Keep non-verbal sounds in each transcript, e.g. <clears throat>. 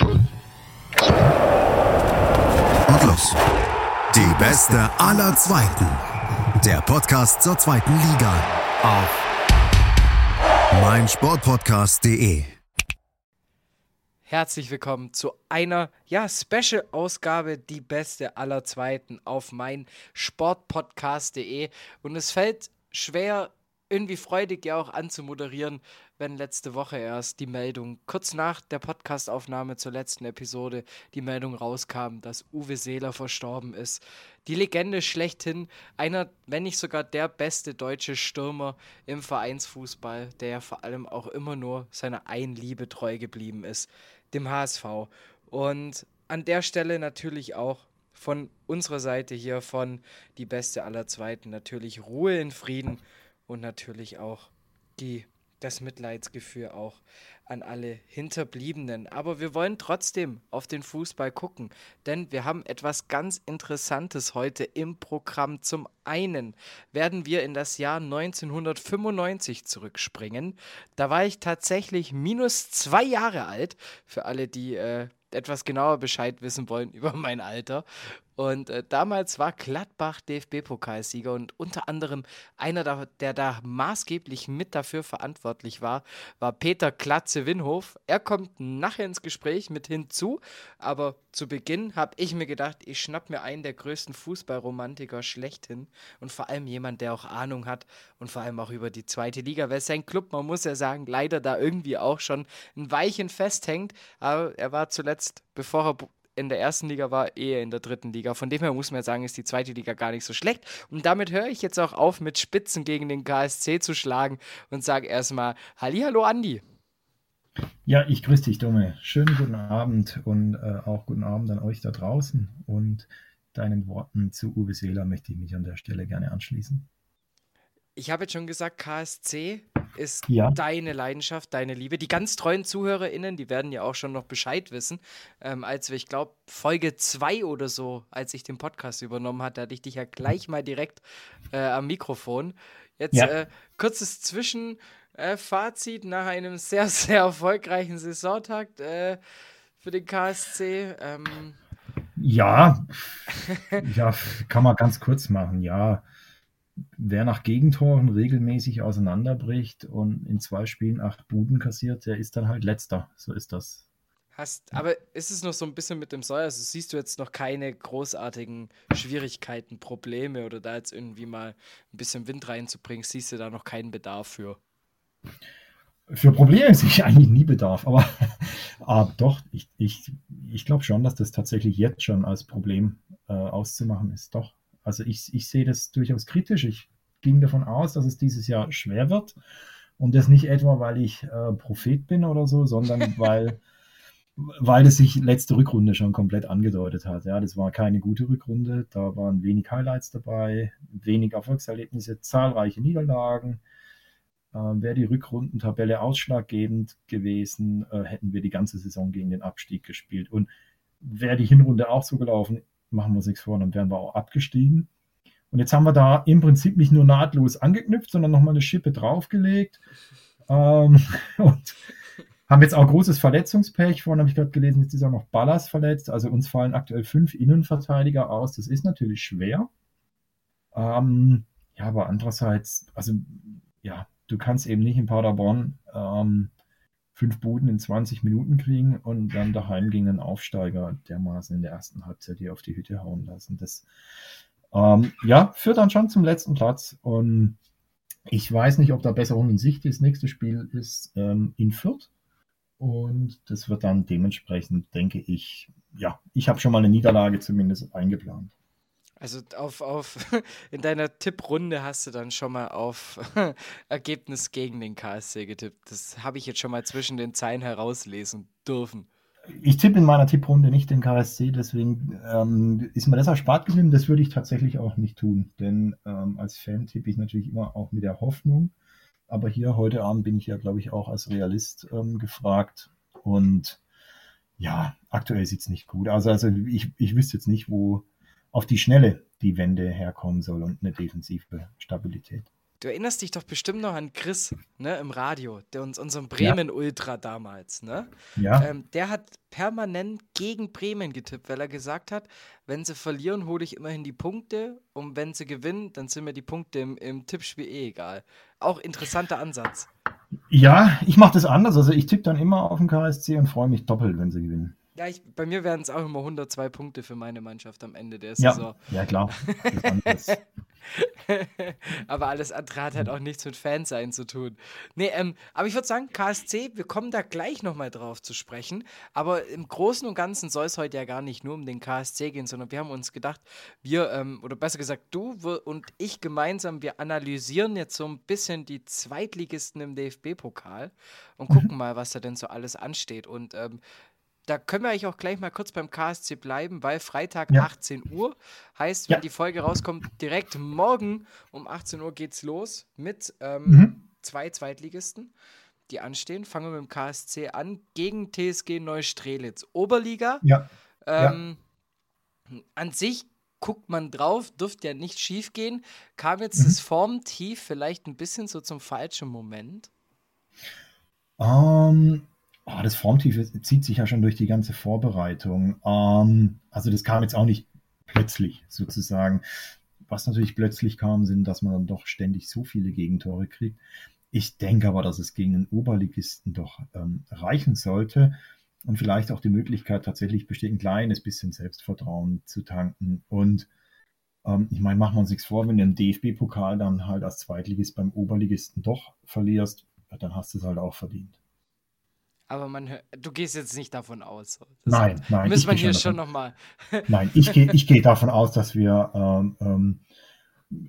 Und los. Die beste aller Zweiten. Der Podcast zur zweiten Liga. Auf meinsportpodcast.de. Herzlich willkommen zu einer ja, Special-Ausgabe, die beste aller Zweiten auf mein Sportpodcast.de. Und es fällt schwer, irgendwie freudig ja auch anzumoderieren, wenn letzte Woche erst die Meldung, kurz nach der Podcastaufnahme zur letzten Episode, die Meldung rauskam, dass Uwe Seeler verstorben ist. Die Legende schlechthin, einer, wenn nicht sogar der beste deutsche Stürmer im Vereinsfußball, der ja vor allem auch immer nur seiner Einliebe treu geblieben ist, dem HSV. Und an der Stelle natürlich auch von unserer Seite hier von die beste aller Zweiten natürlich Ruhe in Frieden und natürlich auch die, das Mitleidsgefühl auch an alle Hinterbliebenen. Aber wir wollen trotzdem auf den Fußball gucken, denn wir haben etwas ganz Interessantes heute im Programm. Zum einen werden wir in das Jahr 1995 zurückspringen. Da war ich tatsächlich minus zwei Jahre alt, für alle, die äh, etwas genauer Bescheid wissen wollen <laughs> über mein Alter. Und äh, damals war Gladbach DFB-Pokalsieger und unter anderem einer, da, der da maßgeblich mit dafür verantwortlich war, war Peter Klatze-Winhof. Er kommt nachher ins Gespräch mit hinzu, aber zu Beginn habe ich mir gedacht, ich schnapp mir einen der größten Fußballromantiker schlechthin und vor allem jemand, der auch Ahnung hat und vor allem auch über die zweite Liga, weil sein Club, man muss ja sagen, leider da irgendwie auch schon ein Weichen festhängt, aber er war zuletzt, bevor er in der ersten Liga war, eher in der dritten Liga. Von dem her muss man sagen, ist die zweite Liga gar nicht so schlecht. Und damit höre ich jetzt auch auf, mit Spitzen gegen den KSC zu schlagen und sage erstmal Hallihallo Andi. Ja, ich grüße dich, Dumme. Schönen guten Abend und äh, auch guten Abend an euch da draußen. Und deinen Worten zu Uwe Seeler möchte ich mich an der Stelle gerne anschließen. Ich habe jetzt schon gesagt, KSC ist ja. deine Leidenschaft, deine Liebe. Die ganz treuen ZuhörerInnen, die werden ja auch schon noch Bescheid wissen. Ähm, als wir, ich glaube, Folge 2 oder so, als ich den Podcast übernommen hatte, hatte ich dich ja gleich mal direkt äh, am Mikrofon. Jetzt ja. äh, kurzes Zwischenfazit äh, nach einem sehr, <laughs> sehr erfolgreichen Saisontakt äh, für den KSC. Ähm. Ja, <laughs> ja, kann man ganz kurz machen, ja wer nach Gegentoren regelmäßig auseinanderbricht und in zwei Spielen acht Buden kassiert, der ist dann halt letzter. So ist das. Hast, aber ist es noch so ein bisschen mit dem Säuer? Also siehst du jetzt noch keine großartigen Schwierigkeiten, Probleme oder da jetzt irgendwie mal ein bisschen Wind reinzubringen, siehst du da noch keinen Bedarf für? Für Probleme sehe ich eigentlich nie Bedarf, aber, aber <laughs> doch, ich, ich, ich glaube schon, dass das tatsächlich jetzt schon als Problem äh, auszumachen ist. Doch. Also ich, ich sehe das durchaus kritisch. Ich ging davon aus, dass es dieses Jahr schwer wird. Und das nicht etwa, weil ich äh, Prophet bin oder so, sondern <laughs> weil, weil es sich letzte Rückrunde schon komplett angedeutet hat. Ja, das war keine gute Rückrunde. Da waren wenig Highlights dabei, wenig Erfolgserlebnisse, zahlreiche Niederlagen. Äh, Wäre die Rückrundentabelle ausschlaggebend gewesen, äh, hätten wir die ganze Saison gegen den Abstieg gespielt. Und wäre die Hinrunde auch so gelaufen, machen wir uns nichts vor, dann wären wir auch abgestiegen. Und jetzt haben wir da im Prinzip nicht nur nahtlos angeknüpft, sondern nochmal eine Schippe draufgelegt. Ähm, <laughs> und haben jetzt auch großes Verletzungspech. Vorhin habe ich gerade gelesen, jetzt ist auch noch Ballas verletzt. Also uns fallen aktuell fünf Innenverteidiger aus. Das ist natürlich schwer. Ähm, ja, aber andererseits, also ja, du kannst eben nicht in Paderborn ähm, fünf Buden in 20 Minuten kriegen und dann daheim gegen einen Aufsteiger dermaßen in der ersten Halbzeit hier auf die Hütte hauen lassen. Das ähm, ja, führt dann schon zum letzten Platz. Und ich weiß nicht, ob da Besserung in Sicht ist. Nächstes Spiel ist ähm, in Fürth. Und das wird dann dementsprechend, denke ich, ja, ich habe schon mal eine Niederlage zumindest eingeplant. Also auf, auf <laughs> in deiner Tipprunde hast du dann schon mal auf <laughs> Ergebnis gegen den KSC getippt. Das habe ich jetzt schon mal zwischen den Zeilen herauslesen dürfen. Ich tippe in meiner Tipprunde nicht den KSC, deswegen ähm, ist mir das erspart geblieben. Das würde ich tatsächlich auch nicht tun, denn ähm, als Fan tippe ich natürlich immer auch mit der Hoffnung. Aber hier heute Abend bin ich ja, glaube ich, auch als Realist ähm, gefragt. Und ja, aktuell sieht es nicht gut aus. Also, also ich, ich wüsste jetzt nicht, wo, auf die Schnelle die Wende herkommen soll und eine defensive Stabilität. Du erinnerst dich doch bestimmt noch an Chris, ne, im Radio, der uns unseren Bremen-Ultra ja. damals, ne? Ja. Ähm, der hat permanent gegen Bremen getippt, weil er gesagt hat, wenn sie verlieren, hole ich immerhin die Punkte und wenn sie gewinnen, dann sind mir die Punkte im, im Tippspiel eh egal. Auch interessanter Ansatz. Ja, ich mache das anders. Also ich tippe dann immer auf den KSC und freue mich doppelt, wenn sie gewinnen. Ja, ich, bei mir wären es auch immer 102 Punkte für meine Mannschaft am Ende der ja, Saison. Ja, klar. <laughs> <laughs> aber alles andere hat halt auch nichts mit Fansein zu tun. Nee, ähm, aber ich würde sagen, KSC, wir kommen da gleich nochmal drauf zu sprechen. Aber im Großen und Ganzen soll es heute ja gar nicht nur um den KSC gehen, sondern wir haben uns gedacht, wir, ähm, oder besser gesagt, du und ich gemeinsam, wir analysieren jetzt so ein bisschen die Zweitligisten im DFB-Pokal und gucken mhm. mal, was da denn so alles ansteht. Und ähm, da können wir eigentlich auch gleich mal kurz beim KSC bleiben, weil Freitag ja. 18 Uhr heißt, wenn ja. die Folge rauskommt, direkt morgen um 18 Uhr geht's los mit ähm, mhm. zwei Zweitligisten, die anstehen. Fangen wir mit dem KSC an gegen TSG Neustrelitz. Oberliga. Ja. Ähm. An sich guckt man drauf, dürfte ja nicht schief gehen. Kam jetzt mhm. das Formtief vielleicht ein bisschen so zum falschen Moment? Um, ähm, Oh, das Formtief zieht sich ja schon durch die ganze Vorbereitung. Ähm, also das kam jetzt auch nicht plötzlich sozusagen. Was natürlich plötzlich kam, sind, dass man dann doch ständig so viele Gegentore kriegt. Ich denke aber, dass es gegen den Oberligisten doch ähm, reichen sollte und vielleicht auch die Möglichkeit tatsächlich besteht, ein kleines bisschen Selbstvertrauen zu tanken. Und ähm, ich meine, machen wir uns nichts vor, wenn du im DFB-Pokal dann halt als Zweitligist beim Oberligisten doch verlierst, dann hast du es halt auch verdient. Aber man hört, du gehst jetzt nicht davon aus. Das nein, nein. Müssen wir hier schon nochmal. <laughs> nein, ich gehe ich geh davon aus, dass wir ähm, ähm,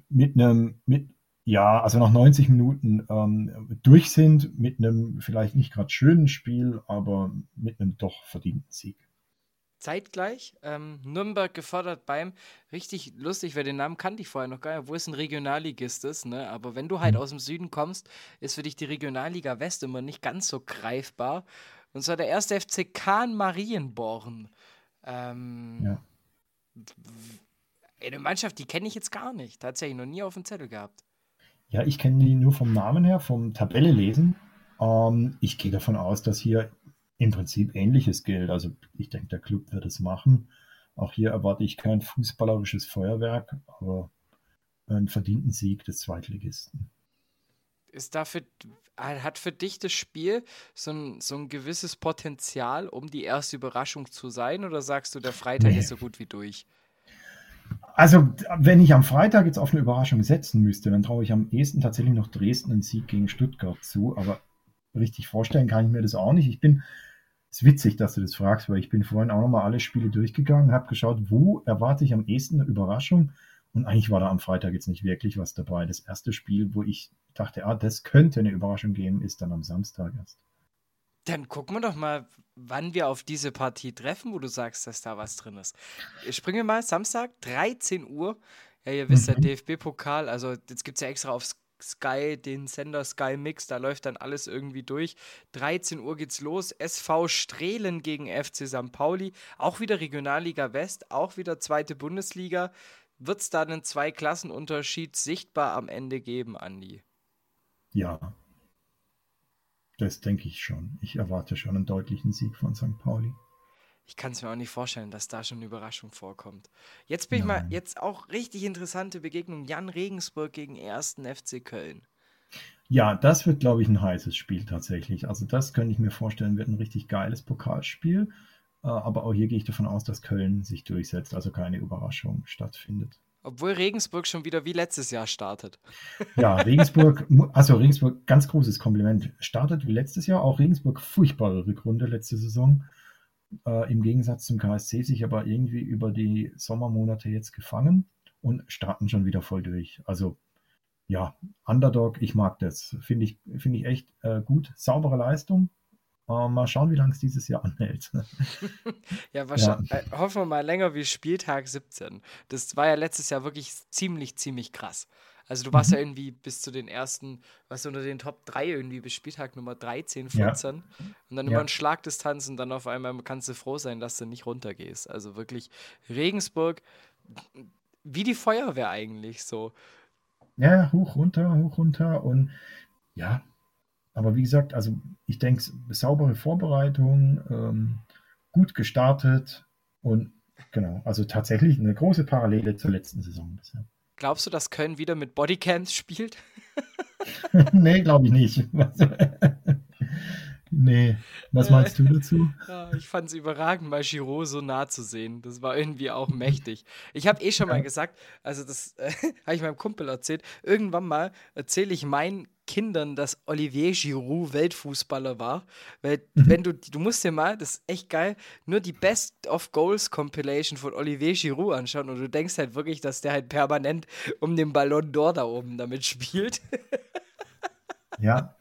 mit einem, mit, ja, also nach 90 Minuten ähm, durch sind, mit einem vielleicht nicht gerade schönen Spiel, aber mit einem doch verdienten Sieg zeitgleich. Ähm, Nürnberg gefordert beim, richtig lustig, weil den Namen kannte ich vorher noch gar nicht, wo es ein Regionalligist ist, ne? aber wenn du halt mhm. aus dem Süden kommst, ist für dich die Regionalliga West immer nicht ganz so greifbar. Und zwar der erste FC Kahn Marienborn. Ähm, ja. Eine Mannschaft, die kenne ich jetzt gar nicht. Tatsächlich noch nie auf dem Zettel gehabt. Ja, ich kenne die nur vom Namen her, vom Tabelle lesen. Ähm, ich gehe davon aus, dass hier im Prinzip ähnliches gilt. Also ich denke, der Club wird es machen. Auch hier erwarte ich kein fußballerisches Feuerwerk, aber einen verdienten Sieg des Zweitligisten. Ist dafür, hat für dich das Spiel so ein, so ein gewisses Potenzial, um die erste Überraschung zu sein? Oder sagst du, der Freitag nee. ist so gut wie durch? Also, wenn ich am Freitag jetzt auf eine Überraschung setzen müsste, dann traue ich am ehesten tatsächlich noch Dresden einen Sieg gegen Stuttgart zu. Aber richtig vorstellen kann ich mir das auch nicht. Ich bin ist witzig, dass du das fragst, weil ich bin vorhin auch nochmal alle Spiele durchgegangen, habe geschaut, wo erwarte ich am ehesten eine Überraschung. Und eigentlich war da am Freitag jetzt nicht wirklich was dabei. Das erste Spiel, wo ich dachte, ah, das könnte eine Überraschung geben, ist dann am Samstag erst. Dann gucken wir doch mal, wann wir auf diese Partie treffen, wo du sagst, dass da was drin ist. Springen wir mal Samstag, 13 Uhr. Ja, ihr wisst, mhm. der DFB-Pokal, also jetzt gibt es ja extra aufs Sky, den Sender Sky Mix, da läuft dann alles irgendwie durch. 13 Uhr geht's los. SV Strehlen gegen FC St. Pauli. Auch wieder Regionalliga West, auch wieder zweite Bundesliga. Wird es da einen Zwei-Klassen-Unterschied sichtbar am Ende geben, Andi? Ja. Das denke ich schon. Ich erwarte schon einen deutlichen Sieg von St. Pauli ich kann es mir auch nicht vorstellen, dass da schon eine Überraschung vorkommt. Jetzt bin Nein. ich mal, jetzt auch richtig interessante Begegnung. Jan Regensburg gegen 1. FC Köln. Ja, das wird, glaube ich, ein heißes Spiel tatsächlich. Also das könnte ich mir vorstellen, wird ein richtig geiles Pokalspiel. Äh, aber auch hier gehe ich davon aus, dass Köln sich durchsetzt, also keine Überraschung stattfindet. Obwohl Regensburg schon wieder wie letztes Jahr startet. Ja, <laughs> Regensburg, also Regensburg, ganz großes Kompliment. Startet wie letztes Jahr, auch Regensburg furchtbare Rückrunde letzte Saison äh, im Gegensatz zum KSC sich aber irgendwie über die Sommermonate jetzt gefangen und starten schon wieder voll durch. Also ja, Underdog, ich mag das. Finde ich, find ich echt äh, gut. Saubere Leistung. Äh, mal schauen, wie lange es dieses Jahr anhält. <laughs> ja, wahrscheinlich. Ja. Äh, hoffen wir mal länger wie Spieltag 17. Das war ja letztes Jahr wirklich ziemlich, ziemlich krass. Also du warst mhm. ja irgendwie bis zu den ersten, was unter den Top 3 irgendwie bis Spieltag Nummer 13, 14 ja. und dann ja. immer ein Schlagdistanz und dann auf einmal kannst du froh sein, dass du nicht runtergehst. Also wirklich Regensburg wie die Feuerwehr eigentlich so. Ja, hoch, runter, hoch, runter und ja, aber wie gesagt, also ich denke, saubere Vorbereitung, ähm, gut gestartet und genau, also tatsächlich eine große Parallele zur letzten Saison bisher. Glaubst du, dass Köln wieder mit Bodycams spielt? <laughs> nee, glaube ich nicht. <laughs> nee. Was meinst du dazu? <laughs> Ja, ich fand es überragend, mal Giro so nah zu sehen. Das war irgendwie auch mächtig. Ich habe eh schon mal gesagt, also das <laughs> äh, habe ich meinem Kumpel erzählt, irgendwann mal erzähle ich meinen Kindern, dass Olivier Giroud Weltfußballer war. Weil, mhm. wenn du, du musst dir mal, das ist echt geil, nur die Best of Goals Compilation von Olivier Giroud anschauen und du denkst halt wirklich, dass der halt permanent um den Ballon d'Or da oben damit spielt. <laughs> ja.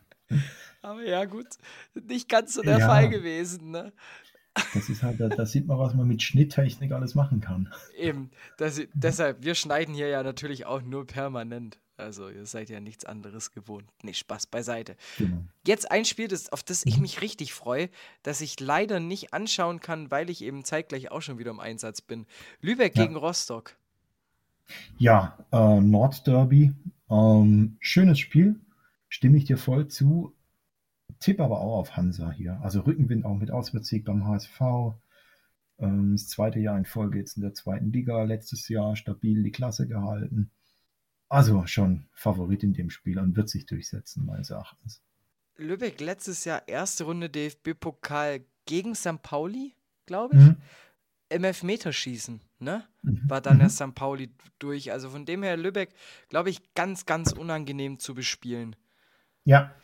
Aber ja, gut, nicht ganz so der ja. Fall gewesen, ne? Das ist halt, da, da, sieht man, was man mit Schnitttechnik alles machen kann. Eben, das, deshalb, wir schneiden hier ja natürlich auch nur permanent. Also ihr seid ja nichts anderes gewohnt. Nee, Spaß beiseite. Genau. Jetzt ein Spiel, das, auf das ich mich richtig freue, das ich leider nicht anschauen kann, weil ich eben zeitgleich auch schon wieder im Einsatz bin. Lübeck ja. gegen Rostock. Ja, äh, Nordderby. Ähm, schönes Spiel, stimme ich dir voll zu. Tipp aber auch auf Hansa hier. Also Rückenwind auch mit Auswärtssieg beim HSV. Ähm, das zweite Jahr in Folge jetzt in der zweiten Liga. Letztes Jahr stabil die Klasse gehalten. Also schon Favorit in dem Spiel und wird sich durchsetzen, meines Erachtens. Lübeck letztes Jahr erste Runde DFB-Pokal gegen St. Pauli, glaube ich. Mhm. Im Elfmeterschießen, ne? Mhm. War dann mhm. erst St. Pauli durch. Also von dem her Lübeck, glaube ich, ganz, ganz unangenehm zu bespielen. Ja.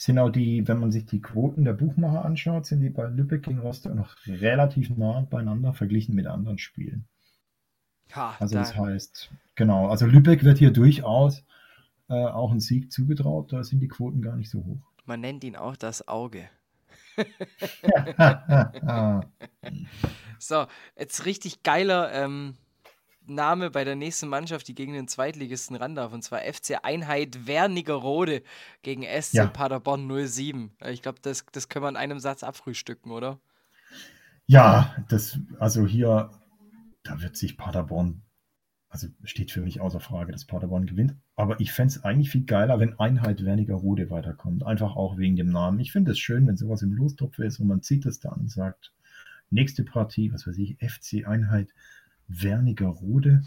Sind auch die, wenn man sich die Quoten der Buchmacher anschaut, sind die bei Lübeck gegen Rostock noch relativ nah beieinander verglichen mit anderen Spielen. Ha, also da. das heißt, genau, also Lübeck wird hier durchaus äh, auch ein Sieg zugetraut, da sind die Quoten gar nicht so hoch. Man nennt ihn auch das Auge. <laughs> <laughs> so, jetzt richtig geiler ähm, Name bei der nächsten Mannschaft, die gegen den Zweitligisten ran darf, und zwar FC Einheit Wernigerode gegen SC ja. Paderborn 07. Ich glaube, das, das können wir in einem Satz abfrühstücken, oder? Ja, das, also hier da wird sich Paderborn, also steht für mich außer Frage, dass Paderborn gewinnt. Aber ich fände es eigentlich viel geiler, wenn Einheit Wernigerode weiterkommt. Einfach auch wegen dem Namen. Ich finde es schön, wenn sowas im Lostopf ist und man zieht es dann und sagt, nächste Partie, was weiß ich, FC Einheit Wernigerode.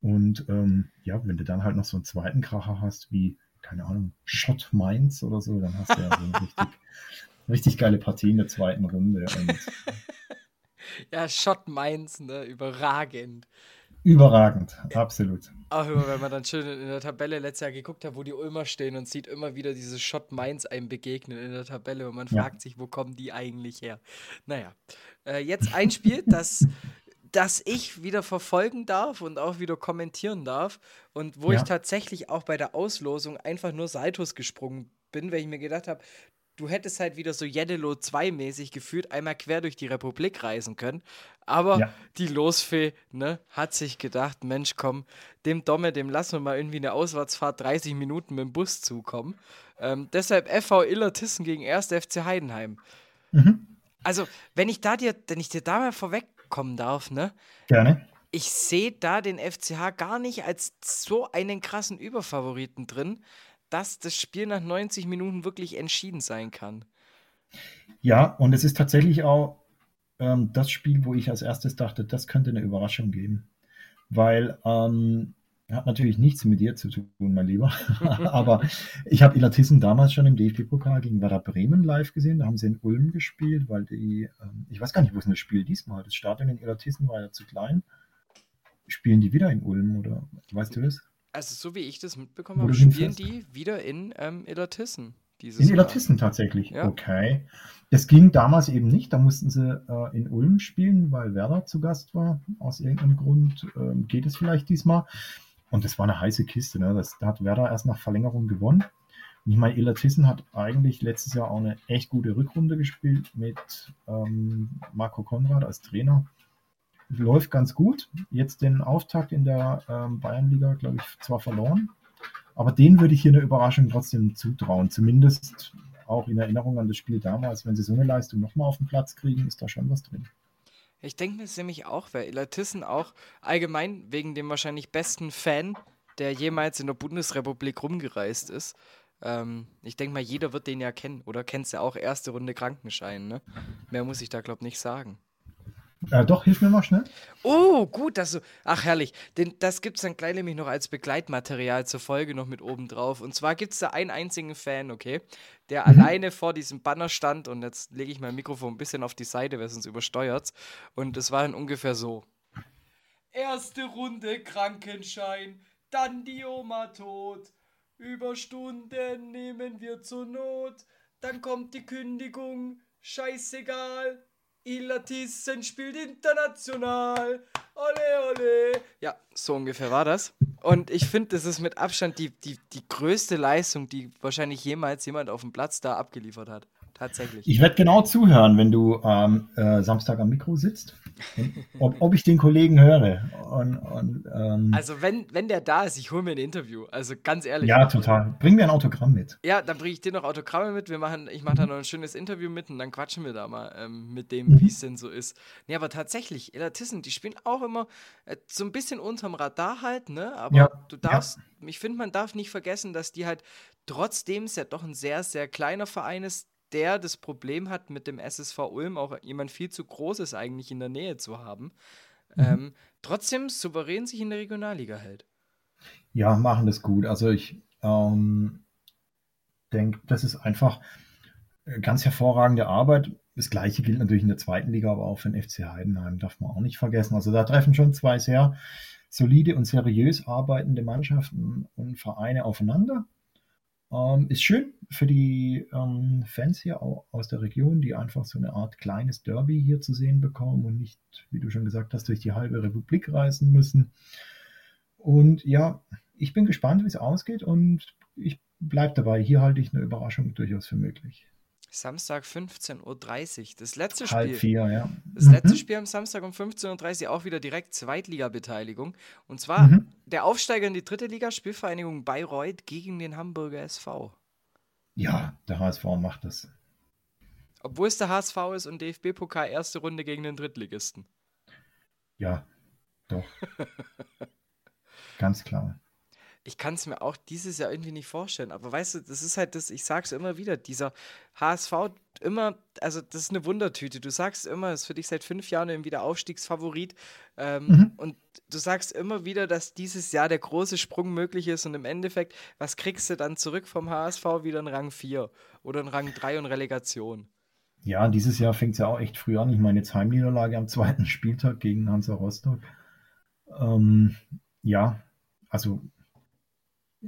Und ähm, ja, wenn du dann halt noch so einen zweiten Kracher hast, wie, keine Ahnung, Schott Mainz oder so, dann hast du ja so eine <laughs> richtig, richtig geile Partie in der zweiten Runde. Und <laughs> ja, Schott Mainz, ne? Überragend. Überragend, absolut. Auch immer, wenn man dann schön in der Tabelle letztes Jahr geguckt hat, wo die Ulmer stehen und sieht immer wieder diese Schott Mainz einem begegnen in der Tabelle und man ja. fragt sich, wo kommen die eigentlich her? Naja, äh, jetzt ein Spiel, das, <laughs> das ich wieder verfolgen darf und auch wieder kommentieren darf und wo ja. ich tatsächlich auch bei der Auslosung einfach nur Saltos gesprungen bin, weil ich mir gedacht habe, du hättest halt wieder so Jeddelo 2-mäßig gefühlt einmal quer durch die Republik reisen können. Aber ja. die Losfee, ne, hat sich gedacht, Mensch, komm, dem Domme, dem lassen wir mal irgendwie eine Auswärtsfahrt 30 Minuten mit dem Bus zukommen. Ähm, deshalb FV Illertissen gegen 1. FC Heidenheim. Mhm. Also, wenn ich da dir, wenn ich dir da mal vorwegkommen darf, ne? Gerne. Ich sehe da den FCH gar nicht als so einen krassen Überfavoriten drin dass das Spiel nach 90 Minuten wirklich entschieden sein kann. Ja, und es ist tatsächlich auch ähm, das Spiel, wo ich als erstes dachte, das könnte eine Überraschung geben. Weil ähm, hat natürlich nichts mit dir zu tun, mein Lieber. <laughs> Aber ich habe Ilatissen damals schon im DFB-Pokal gegen Werder Bremen live gesehen. Da haben sie in Ulm gespielt, weil die, ähm, ich weiß gar nicht, wo ist das Spiel diesmal? Das Stadion in Ilatissen war ja zu klein. Spielen die wieder in Ulm oder weißt du das? Also, so wie ich das mitbekommen habe, spielen die wieder in ähm, Illertissen. in Illertissen tatsächlich. Ja. Okay. Das ging damals eben nicht. Da mussten sie äh, in Ulm spielen, weil Werder zu Gast war. Aus irgendeinem Grund ähm, geht es vielleicht diesmal. Und das war eine heiße Kiste. Ne? Das, da hat Werder erst nach Verlängerung gewonnen. Und ich meine, Illertissen hat eigentlich letztes Jahr auch eine echt gute Rückrunde gespielt mit ähm, Marco Konrad als Trainer läuft ganz gut. Jetzt den Auftakt in der ähm, Bayernliga, glaube ich, zwar verloren, aber den würde ich hier eine Überraschung trotzdem zutrauen. Zumindest auch in Erinnerung an das Spiel damals. Wenn sie so eine Leistung nochmal auf den Platz kriegen, ist da schon was drin. Ich denke mir nämlich auch, weil Ilatissen auch allgemein wegen dem wahrscheinlich besten Fan der jemals in der Bundesrepublik rumgereist ist. Ähm, ich denke mal, jeder wird den ja kennen. Oder kennst du auch erste Runde Krankenschein, ne? Mehr muss ich da, glaube ich, nicht sagen. Äh, doch, hilf mir mal schnell. Oh, gut, dass du. Ach, herrlich. Den, das gibt es dann gleich nämlich noch als Begleitmaterial zur Folge noch mit oben drauf. Und zwar gibt es da einen einzigen Fan, okay, der mhm. alleine vor diesem Banner stand. Und jetzt lege ich mein Mikrofon ein bisschen auf die Seite, weil sonst übersteuert Und es war dann ungefähr so: Erste Runde Krankenschein, dann die Oma tot. Überstunden nehmen wir zur Not. Dann kommt die Kündigung. Scheißegal. Ila Thyssen spielt international. Ole, ole. Ja, so ungefähr war das. Und ich finde, das ist mit Abstand die, die, die größte Leistung, die wahrscheinlich jemals jemand auf dem Platz da abgeliefert hat. Tatsächlich. Ich werde genau zuhören, wenn du ähm, äh, Samstag am Mikro sitzt. Ob, ob, ich den Kollegen höre. Und, und, ähm, also wenn, wenn der da ist, ich hole mir ein Interview. Also ganz ehrlich. Ja, total. Bring mir ein Autogramm mit. Ja, dann bringe ich dir noch Autogramme mit. Wir machen, ich mache da noch ein schönes Interview mit und dann quatschen wir da mal ähm, mit dem, mhm. wie es denn so ist. Nee, aber tatsächlich, Elatissen, die spielen auch immer äh, so ein bisschen unterm Radar halt, ne? Aber ja, du darfst, ja. ich finde, man darf nicht vergessen, dass die halt, trotzdem es ja doch ein sehr, sehr kleiner Verein ist, der das Problem hat, mit dem SSV Ulm auch jemand viel zu Großes eigentlich in der Nähe zu haben, mhm. ähm, trotzdem souverän sich in der Regionalliga hält. Ja, machen das gut. Also ich ähm, denke, das ist einfach ganz hervorragende Arbeit. Das gleiche gilt natürlich in der zweiten Liga, aber auch für den FC Heidenheim, darf man auch nicht vergessen. Also da treffen schon zwei sehr solide und seriös arbeitende Mannschaften und Vereine aufeinander. Ähm, ist schön für die ähm, Fans hier aus der Region, die einfach so eine Art kleines Derby hier zu sehen bekommen und nicht, wie du schon gesagt hast, durch die halbe Republik reisen müssen. Und ja, ich bin gespannt, wie es ausgeht und ich bleibe dabei. Hier halte ich eine Überraschung durchaus für möglich. Samstag 15.30 Uhr. Das letzte Spiel. Halb vier, ja. Das mhm. letzte Spiel am Samstag um 15.30 Uhr auch wieder direkt Zweitliga-Beteiligung. Und zwar mhm. Der Aufsteiger in die dritte Liga, Spielvereinigung Bayreuth gegen den Hamburger SV. Ja, der HSV macht das. Obwohl es der HSV ist und DFB-Pokal erste Runde gegen den Drittligisten. Ja, doch. <laughs> Ganz klar ich kann es mir auch dieses Jahr irgendwie nicht vorstellen. Aber weißt du, das ist halt das, ich sag's immer wieder, dieser HSV immer, also das ist eine Wundertüte. Du sagst immer, es ist für dich seit fünf Jahren irgendwie der Aufstiegsfavorit. Ähm, mhm. Und du sagst immer wieder, dass dieses Jahr der große Sprung möglich ist. Und im Endeffekt, was kriegst du dann zurück vom HSV? Wieder in Rang 4 oder in Rang 3 und Relegation. Ja, dieses Jahr fängt es ja auch echt früh an. Ich meine, jetzt Heimniederlage am zweiten Spieltag gegen Hansa Rostock. Ähm, ja, also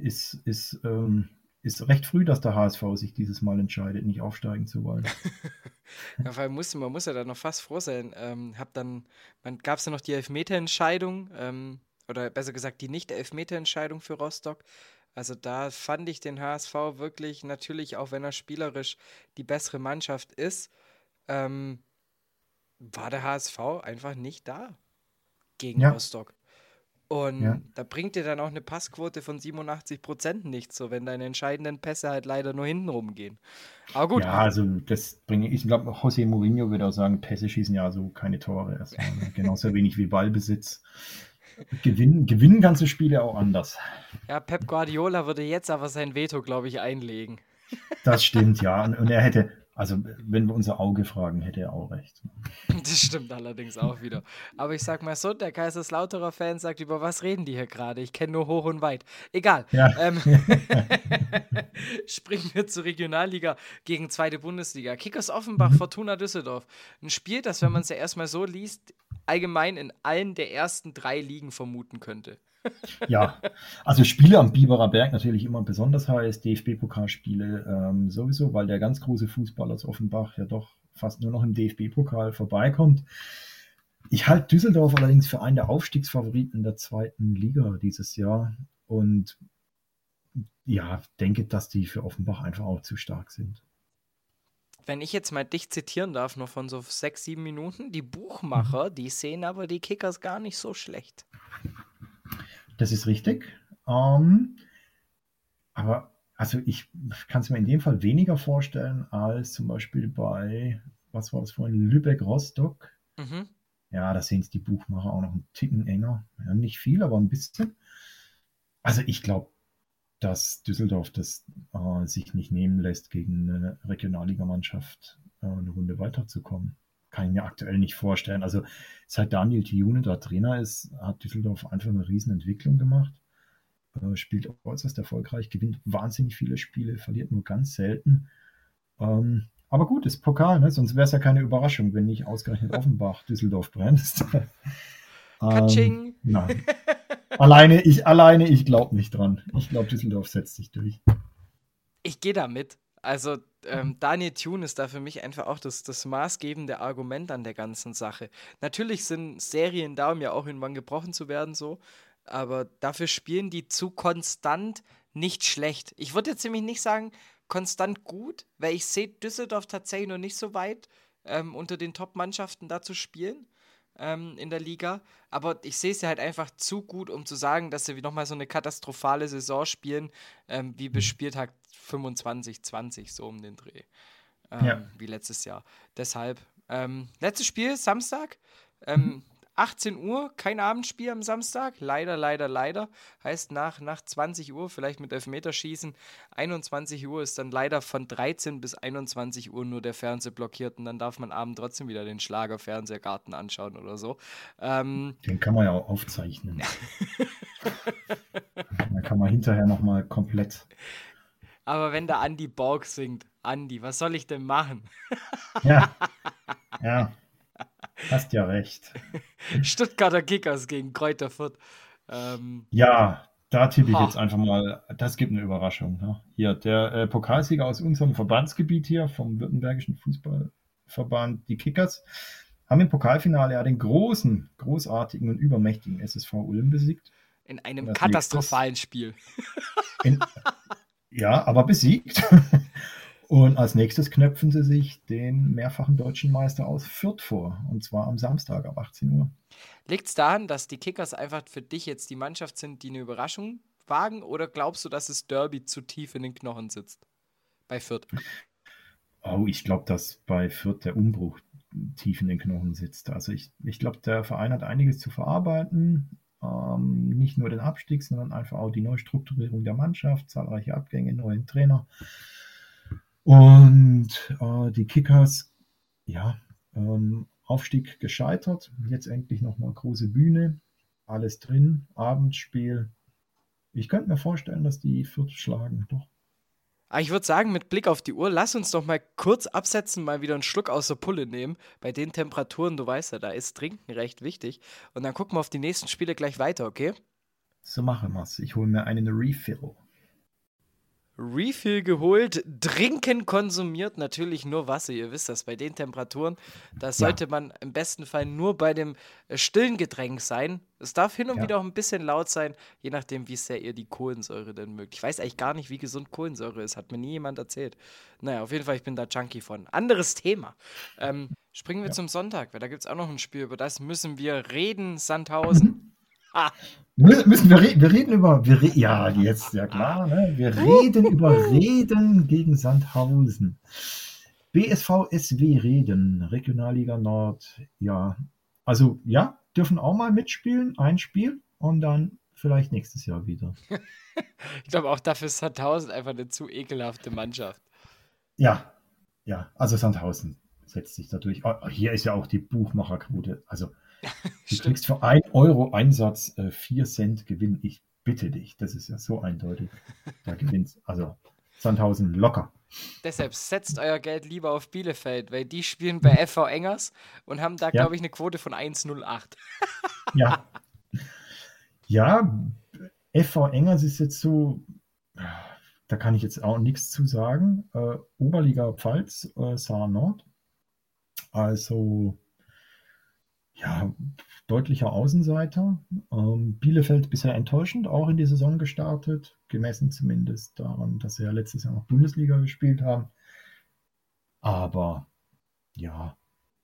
ist, ist, ähm, ist recht früh, dass der HSV sich dieses Mal entscheidet, nicht aufsteigen zu wollen. <laughs> ja, weil muss, man muss ja da noch fast froh sein. Ähm, hab dann, man gab es ja noch die Elfmeterentscheidung, ähm, oder besser gesagt die Nicht-Elfmeterentscheidung für Rostock. Also da fand ich den HSV wirklich natürlich, auch wenn er spielerisch die bessere Mannschaft ist, ähm, war der HSV einfach nicht da gegen ja. Rostock. Und ja. da bringt dir dann auch eine Passquote von 87 Prozent nichts, so wenn deine entscheidenden Pässe halt leider nur hinten rumgehen. Aber gut. Ja, also das bringe ich, ich glaube, José Mourinho würde auch sagen, Pässe schießen ja so keine Tore erstmal. Ne? Genauso <laughs> wenig wie Ballbesitz. Gewinnen, gewinnen ganze Spiele auch anders. Ja, Pep Guardiola würde jetzt aber sein Veto, glaube ich, einlegen. Das stimmt, ja. Und er hätte, also, wenn wir unser Auge fragen, hätte er auch recht. Das stimmt allerdings auch wieder. Aber ich sag mal so, der Kaiserslauterer-Fan sagt, über was reden die hier gerade? Ich kenne nur hoch und weit. Egal. Ja. Ähm, <laughs> springen wir zur Regionalliga gegen zweite Bundesliga. Kickers Offenbach, mhm. Fortuna Düsseldorf. Ein Spiel, das, wenn man es ja erstmal so liest, allgemein in allen der ersten drei Ligen vermuten könnte ja, also Spiele am Biberer Berg natürlich immer besonders heiß, DFB-Pokalspiele ähm, sowieso, weil der ganz große Fußballer aus Offenbach ja doch fast nur noch im DFB-Pokal vorbeikommt. Ich halte Düsseldorf allerdings für einen der Aufstiegsfavoriten der zweiten Liga dieses Jahr und ja, denke, dass die für Offenbach einfach auch zu stark sind. Wenn ich jetzt mal dich zitieren darf, noch von so sechs, sieben Minuten, die Buchmacher, mhm. die sehen aber die Kickers gar nicht so schlecht. Das ist richtig. Ähm, aber also ich kann es mir in dem Fall weniger vorstellen als zum Beispiel bei, was war das vorhin, Lübeck-Rostock. Mhm. Ja, da sehen es die Buchmacher auch noch einen Ticken enger. Ja, nicht viel, aber ein bisschen. Also ich glaube, dass Düsseldorf das äh, sich nicht nehmen lässt, gegen eine Regionalligamannschaft äh, eine Runde weiterzukommen. Kann ich mir aktuell nicht vorstellen. Also seit Daniel Thiune da Trainer ist, hat Düsseldorf einfach eine riesen Entwicklung gemacht. Äh, spielt äußerst erfolgreich, gewinnt wahnsinnig viele Spiele, verliert nur ganz selten. Ähm, aber gut, ist Pokal, ne? sonst wäre es ja keine Überraschung, wenn nicht ausgerechnet Offenbach Düsseldorf bremst. <laughs> Katsching! ähm, alleine ich, alleine ich glaube nicht dran. Ich glaube, Düsseldorf setzt sich durch. Ich gehe damit. Also ähm, Daniel Thune ist da für mich einfach auch das, das maßgebende Argument an der ganzen Sache. Natürlich sind Serien da, um ja auch irgendwann gebrochen zu werden, so. Aber dafür spielen die zu konstant nicht schlecht. Ich würde jetzt nämlich nicht sagen, konstant gut, weil ich sehe Düsseldorf tatsächlich noch nicht so weit, ähm, unter den Top-Mannschaften da zu spielen ähm, in der Liga. Aber ich sehe sie halt einfach zu gut, um zu sagen, dass sie nochmal so eine katastrophale Saison spielen, ähm, wie bis Spieltag 25, 20, so um den Dreh. Ähm, ja. Wie letztes Jahr. Deshalb, ähm, letztes Spiel, Samstag. Ähm, 18 Uhr, kein Abendspiel am Samstag. Leider, leider, leider. Heißt nach, nach 20 Uhr, vielleicht mit Elfmeterschießen. 21 Uhr ist dann leider von 13 bis 21 Uhr nur der Fernseher blockiert und dann darf man abend trotzdem wieder den Schlager-Fernsehgarten anschauen oder so. Ähm, den kann man ja auch aufzeichnen. dann kann man hinterher nochmal komplett. Aber wenn der Andi Borg singt, Andi, was soll ich denn machen? ja. <laughs> Ja. Hast ja recht. <laughs> Stuttgarter Kickers gegen Kräuter Fürth. Ähm, ja, da tippe ich ha. jetzt einfach mal, das gibt eine Überraschung. Ne? Hier, der äh, Pokalsieger aus unserem Verbandsgebiet hier, vom Württembergischen Fußballverband, die Kickers, haben im Pokalfinale ja den großen, großartigen und übermächtigen SSV Ulm besiegt. In einem katastrophalen Spiel. In, <laughs> ja, aber besiegt. <laughs> Und als nächstes knöpfen sie sich den mehrfachen deutschen Meister aus Fürth vor. Und zwar am Samstag ab 18 Uhr. Liegt es daran, dass die Kickers einfach für dich jetzt die Mannschaft sind, die eine Überraschung wagen? Oder glaubst du, dass das Derby zu tief in den Knochen sitzt? Bei Fürth? Oh, ich glaube, dass bei Fürth der Umbruch tief in den Knochen sitzt. Also ich, ich glaube, der Verein hat einiges zu verarbeiten. Ähm, nicht nur den Abstieg, sondern einfach auch die Neustrukturierung der Mannschaft, zahlreiche Abgänge, neuen Trainer. Und äh, die Kickers, ja, ähm, Aufstieg gescheitert. Jetzt endlich nochmal große Bühne. Alles drin. Abendspiel. Ich könnte mir vorstellen, dass die Fürth schlagen. Doch. Ah, ich würde sagen, mit Blick auf die Uhr, lass uns doch mal kurz absetzen, mal wieder einen Schluck aus der Pulle nehmen. Bei den Temperaturen, du weißt ja, da ist Trinken recht wichtig. Und dann gucken wir auf die nächsten Spiele gleich weiter, okay? So machen wir es. Ich hole mir einen Refill. Refill geholt, Trinken konsumiert, natürlich nur Wasser. Ihr wisst das, bei den Temperaturen, da sollte ja. man im besten Fall nur bei dem äh, stillen Getränk sein. Es darf hin und ja. wieder auch ein bisschen laut sein, je nachdem, wie sehr ihr die Kohlensäure denn mögt. Ich weiß eigentlich gar nicht, wie gesund Kohlensäure ist, hat mir nie jemand erzählt. Naja, auf jeden Fall, ich bin da Junkie von. Anderes Thema. Ähm, springen wir ja. zum Sonntag, weil da gibt es auch noch ein Spiel, über das müssen wir reden, Sandhausen. <laughs> Müssen wir reden, wir reden über, wir re ja, jetzt, ja klar, ne? wir reden über Reden gegen Sandhausen. BSV SW Reden, Regionalliga Nord, ja. Also, ja, dürfen auch mal mitspielen, ein Spiel und dann vielleicht nächstes Jahr wieder. <laughs> ich glaube, auch dafür ist Sandhausen einfach eine zu ekelhafte Mannschaft. Ja, ja, also Sandhausen setzt sich dadurch. Oh, hier ist ja auch die Buchmacherquote. Also <laughs> Du kriegst für 1 Euro Einsatz äh, 4 Cent Gewinn. Ich bitte dich, das ist ja so eindeutig. Da gewinnt also Sandhausen locker. Deshalb setzt euer Geld lieber auf Bielefeld, weil die spielen bei FV Engers und haben da, ja. glaube ich, eine Quote von 1,08. <laughs> ja. Ja, FV Engers ist jetzt so, da kann ich jetzt auch nichts zu sagen. Äh, Oberliga Pfalz, äh, Saar Nord. Also ja, deutlicher Außenseiter. Ähm, Bielefeld bisher enttäuschend, auch in die Saison gestartet, gemessen zumindest daran, dass sie ja letztes Jahr noch Bundesliga gespielt haben. Aber ja,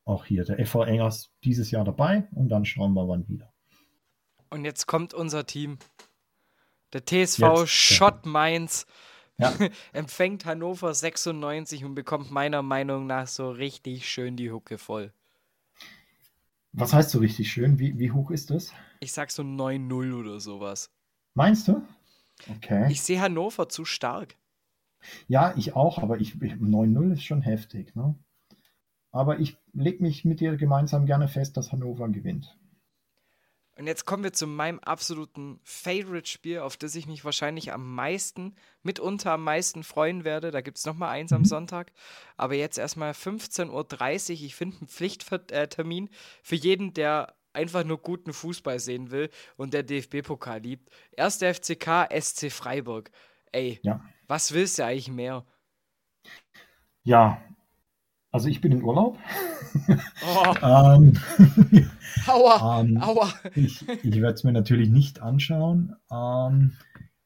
auch hier der FV Engers dieses Jahr dabei und dann schauen wir wann wieder. Und jetzt kommt unser Team. Der TSV jetzt, Schott. Mainz ja. <laughs> empfängt Hannover 96 und bekommt meiner Meinung nach so richtig schön die Hucke voll. Was heißt so richtig schön? Wie, wie hoch ist das? Ich sag so 9-0 oder sowas. Meinst du? Okay. Ich sehe Hannover zu stark. Ja, ich auch, aber ich, ich 9-0 ist schon heftig. Ne? Aber ich lege mich mit dir gemeinsam gerne fest, dass Hannover gewinnt. Und jetzt kommen wir zu meinem absoluten Favorite-Spiel, auf das ich mich wahrscheinlich am meisten, mitunter am meisten freuen werde. Da gibt es nochmal eins am Sonntag. Aber jetzt erstmal 15.30 Uhr. Ich finde einen Pflichttermin für jeden, der einfach nur guten Fußball sehen will und der DFB-Pokal liebt. Erster FCK, SC Freiburg. Ey, Ja. was willst du eigentlich mehr? Ja, also ich bin im Urlaub. Oh, <laughs> <laughs> Ähm, <laughs> aua, ähm, aua. ich ich werde es mir natürlich nicht anschauen, ähm,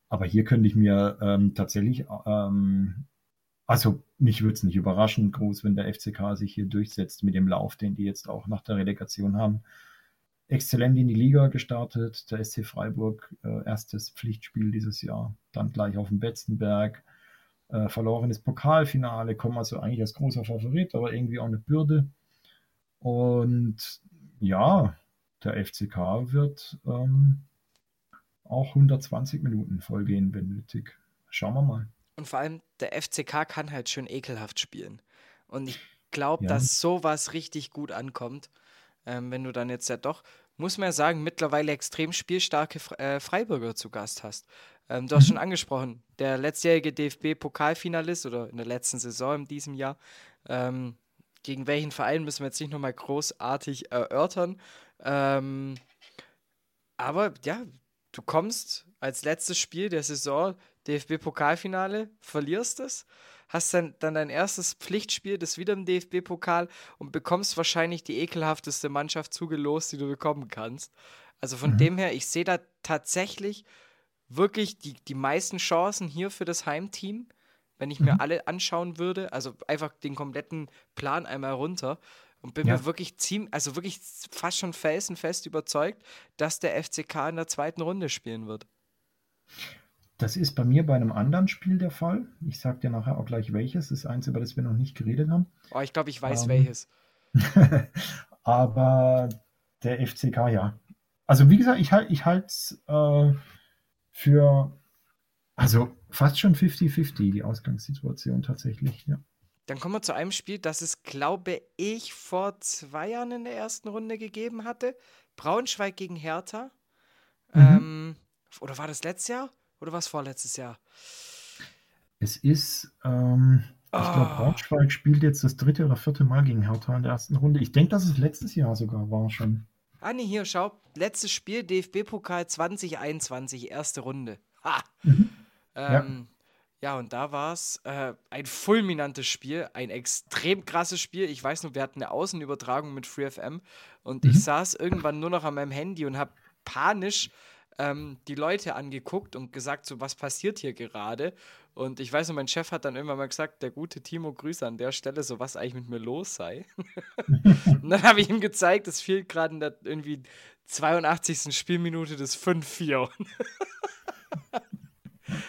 aber hier könnte ich mir ähm, tatsächlich, ähm, also mich würde es nicht überraschen, groß, wenn der FCK sich hier durchsetzt mit dem Lauf, den die jetzt auch nach der Relegation haben. Exzellent in die Liga gestartet, der SC Freiburg, äh, erstes Pflichtspiel dieses Jahr, dann gleich auf dem Betzenberg, äh, verlorenes Pokalfinale, kommen also eigentlich als großer Favorit, aber irgendwie auch eine Bürde. Und ja, der FCK wird ähm, auch 120 Minuten vollgehen, wenn nötig. Schauen wir mal. Und vor allem, der FCK kann halt schön ekelhaft spielen. Und ich glaube, Ja. dass sowas richtig gut ankommt. Ähm, wenn du dann jetzt ja doch, muss man ja sagen, mittlerweile extrem spielstarke äh, Freiburger zu Gast hast. Ähm, du hast schon angesprochen, der letztjährige DFB-Pokalfinalist oder in der letzten Saison in diesem Jahr. Ähm, gegen welchen Verein müssen wir jetzt nicht nochmal großartig erörtern. Ähm, aber ja, du kommst als letztes Spiel der Saison DFB-Pokalfinale, verlierst es, hast dann, dann dein erstes Pflichtspiel, das wieder im DFB-Pokal und bekommst wahrscheinlich die ekelhafteste Mannschaft zugelost, die du bekommen kannst. Also von Mhm. dem her, ich sehe da tatsächlich wirklich die, die meisten Chancen hier für das Heimteam, wenn ich mir Mhm. alle anschauen würde. Also einfach den kompletten Plan einmal runter. Und bin Ja. mir wirklich ziemlich, also wirklich fast schon felsenfest überzeugt, dass der FCK in der zweiten Runde spielen wird. Das ist bei mir bei einem anderen Spiel der Fall. Ich sage dir nachher auch gleich welches. Das ist eins, über das wir noch nicht geredet haben. Oh, ich glaube, ich weiß Ähm, welches. <laughs> Aber der FCK, ja. Also wie gesagt, ich, ich halte es äh, für also fast schon 50-50, die Ausgangssituation tatsächlich. Ja. Dann kommen wir zu einem Spiel, das es, glaube ich, vor zwei Jahren in der ersten Runde gegeben hatte. Braunschweig gegen Hertha. Mhm. Ähm, oder war das letztes Jahr? Oder war es vorletztes Jahr? Es ist, ähm, ich glaube, Ah. Braunschweig spielt jetzt das dritte oder vierte Mal gegen Hertha in der ersten Runde. Ich denke, dass es letztes Jahr sogar war schon. Ah, nee, hier, schau. Letztes Spiel, DFB-Pokal 2021, erste Runde. Ha! Mhm. Ähm, ja. und da war es äh, ein fulminantes Spiel, ein extrem krasses Spiel. Ich weiß nur, wir hatten eine Außenübertragung mit FreeFM und Mhm. ich saß irgendwann nur noch an meinem Handy und habe panisch ähm, die Leute angeguckt und gesagt, so was passiert hier gerade. Und ich weiß nur, mein Chef hat dann irgendwann mal gesagt, der gute Timo, Grüße an der Stelle, so was eigentlich mit mir los sei. <laughs> und dann habe ich ihm gezeigt, es fehlt gerade in der irgendwie 82. Spielminute des 5-4.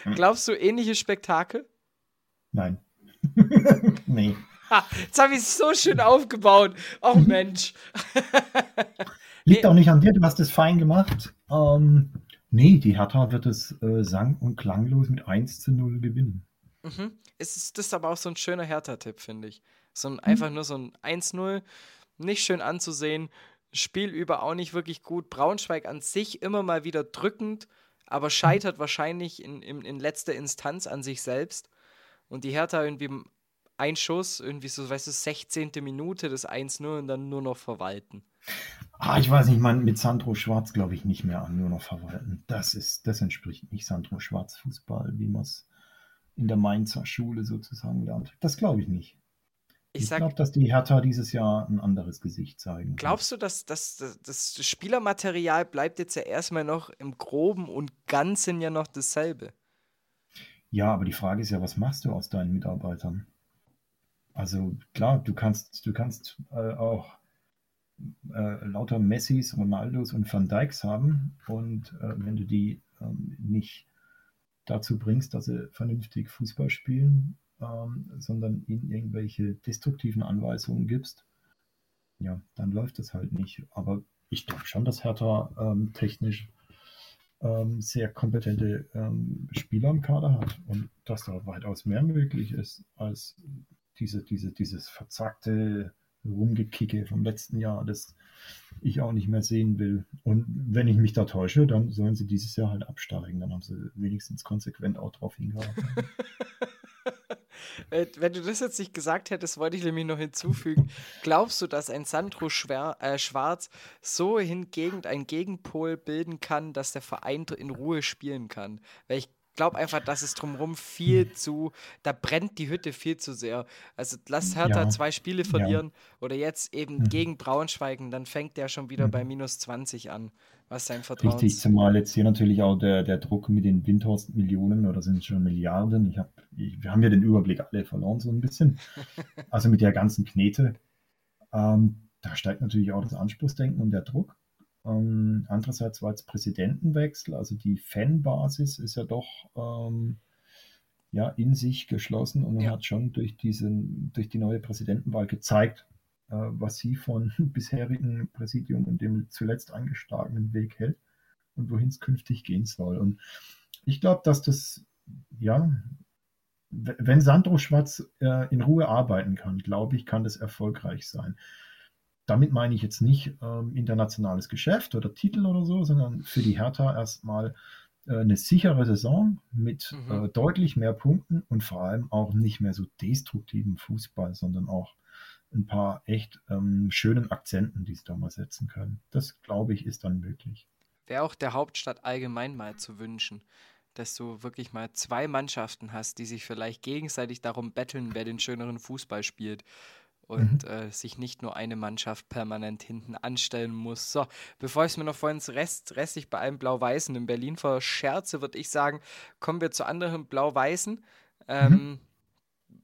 <laughs> Glaubst du, ähnliches Spektakel? Nein. <laughs> nee. Ha, jetzt habe ich es so schön aufgebaut. Oh Mensch. Liegt Nee. auch nicht an dir, du hast es fein gemacht. Ähm, nee, die Hertha wird es äh, sang- und klanglos mit 1 zu 0 gewinnen. Mhm. Es ist, das ist aber auch so ein schöner Hertha-Tipp, finde ich. So ein, einfach nur so ein 1-0, nicht schön anzusehen, Spiel über auch nicht wirklich gut. Braunschweig an sich immer mal wieder drückend, aber scheitert wahrscheinlich in, in, in letzter Instanz an sich selbst. Und die Hertha irgendwie ein Schuss, irgendwie so, weißt du, 16. Minute, das 1-0 und dann nur noch verwalten. Ah, ich weiß nicht, man mit Sandro Schwarz glaube ich nicht mehr an, nur noch verwalten. Das ist, das entspricht nicht Sandro Schwarz Fußball, wie man es in der Mainzer Schule sozusagen lernt. Das glaube ich nicht. Ich Ich, glaube, dass die Hertha dieses Jahr ein anderes Gesicht zeigen. Glaubst du, dass, dass, dass das Spielermaterial bleibt jetzt ja erstmal noch im Groben und Ganzen ja noch dasselbe? Ja, aber die Frage ist ja, was machst du aus deinen Mitarbeitern? Also klar, du kannst, du kannst äh, auch äh, lauter Messis, Ronaldos und Van Dijks haben und äh, wenn du die ähm, nicht dazu bringst, dass sie vernünftig Fußball spielen, ähm, sondern ihnen irgendwelche destruktiven Anweisungen gibst, ja, dann läuft das halt nicht. Aber ich glaube schon, dass Hertha ähm, technisch ähm, sehr kompetente ähm, Spieler im Kader hat und dass da weitaus mehr möglich ist als diese, diese, dieses verzagte Rumgekicke vom letzten Jahr, das ich auch nicht mehr sehen will. Und wenn ich mich da täusche, dann sollen sie dieses Jahr halt absteigen. Dann haben sie wenigstens konsequent auch drauf hingehauen. <laughs> Wenn du das jetzt nicht gesagt hättest, wollte ich nämlich noch hinzufügen. <laughs> Glaubst du, dass ein Sandro Schwer, äh, Schwarz so hingegen ein Gegenpol bilden kann, dass der Verein in Ruhe spielen kann? Weil ich glaube einfach, dass es drumherum viel hm. zu, da brennt die Hütte viel zu sehr. Also lass Hertha ja. zwei Spiele verlieren ja. oder jetzt eben mhm. gegen Braunschweigen, dann fängt der schon wieder mhm. bei minus 20 an, was sein Vertrauen Richtig, zumal jetzt hier natürlich auch der, der Druck mit den Windhorst-Millionen oder sind es schon Milliarden. Ich hab, ich, wir haben ja den Überblick alle verloren so ein bisschen. <laughs> also mit der ganzen Knete. Ähm, da steigt natürlich auch das Anspruchsdenken und der Druck. Ähm, andererseits war es Präsidentenwechsel, also die Fanbasis ist ja doch ähm, ja, in sich geschlossen und man ja. hat schon durch, diesen, durch die neue Präsidentenwahl gezeigt, äh, was sie von <laughs> bisherigen Präsidium und dem zuletzt eingeschlagenen Weg hält und wohin es künftig gehen soll. Und ich glaube, dass das, ja, wenn Sandro Schwarz äh, in Ruhe arbeiten kann, glaube ich, kann das erfolgreich sein damit meine ich jetzt nicht ähm, internationales Geschäft oder Titel oder so, sondern für die Hertha erstmal äh, eine sichere Saison mit mhm. äh, deutlich mehr Punkten und vor allem auch nicht mehr so destruktiven Fußball, sondern auch ein paar echt ähm, schönen Akzenten, die sie da mal setzen können. Das, glaube ich, ist dann möglich. Wäre auch der Hauptstadt allgemein mal zu wünschen, dass du wirklich mal zwei Mannschaften hast, die sich vielleicht gegenseitig darum betteln, wer den schöneren Fußball spielt und mhm. äh, sich nicht nur eine Mannschaft permanent hinten anstellen muss. So, bevor ich es mir noch vorhin Rest, restlich bei einem Blau-Weißen in Berlin verscherze, würde ich sagen, kommen wir zu anderen Blau-Weißen. Ähm, mhm.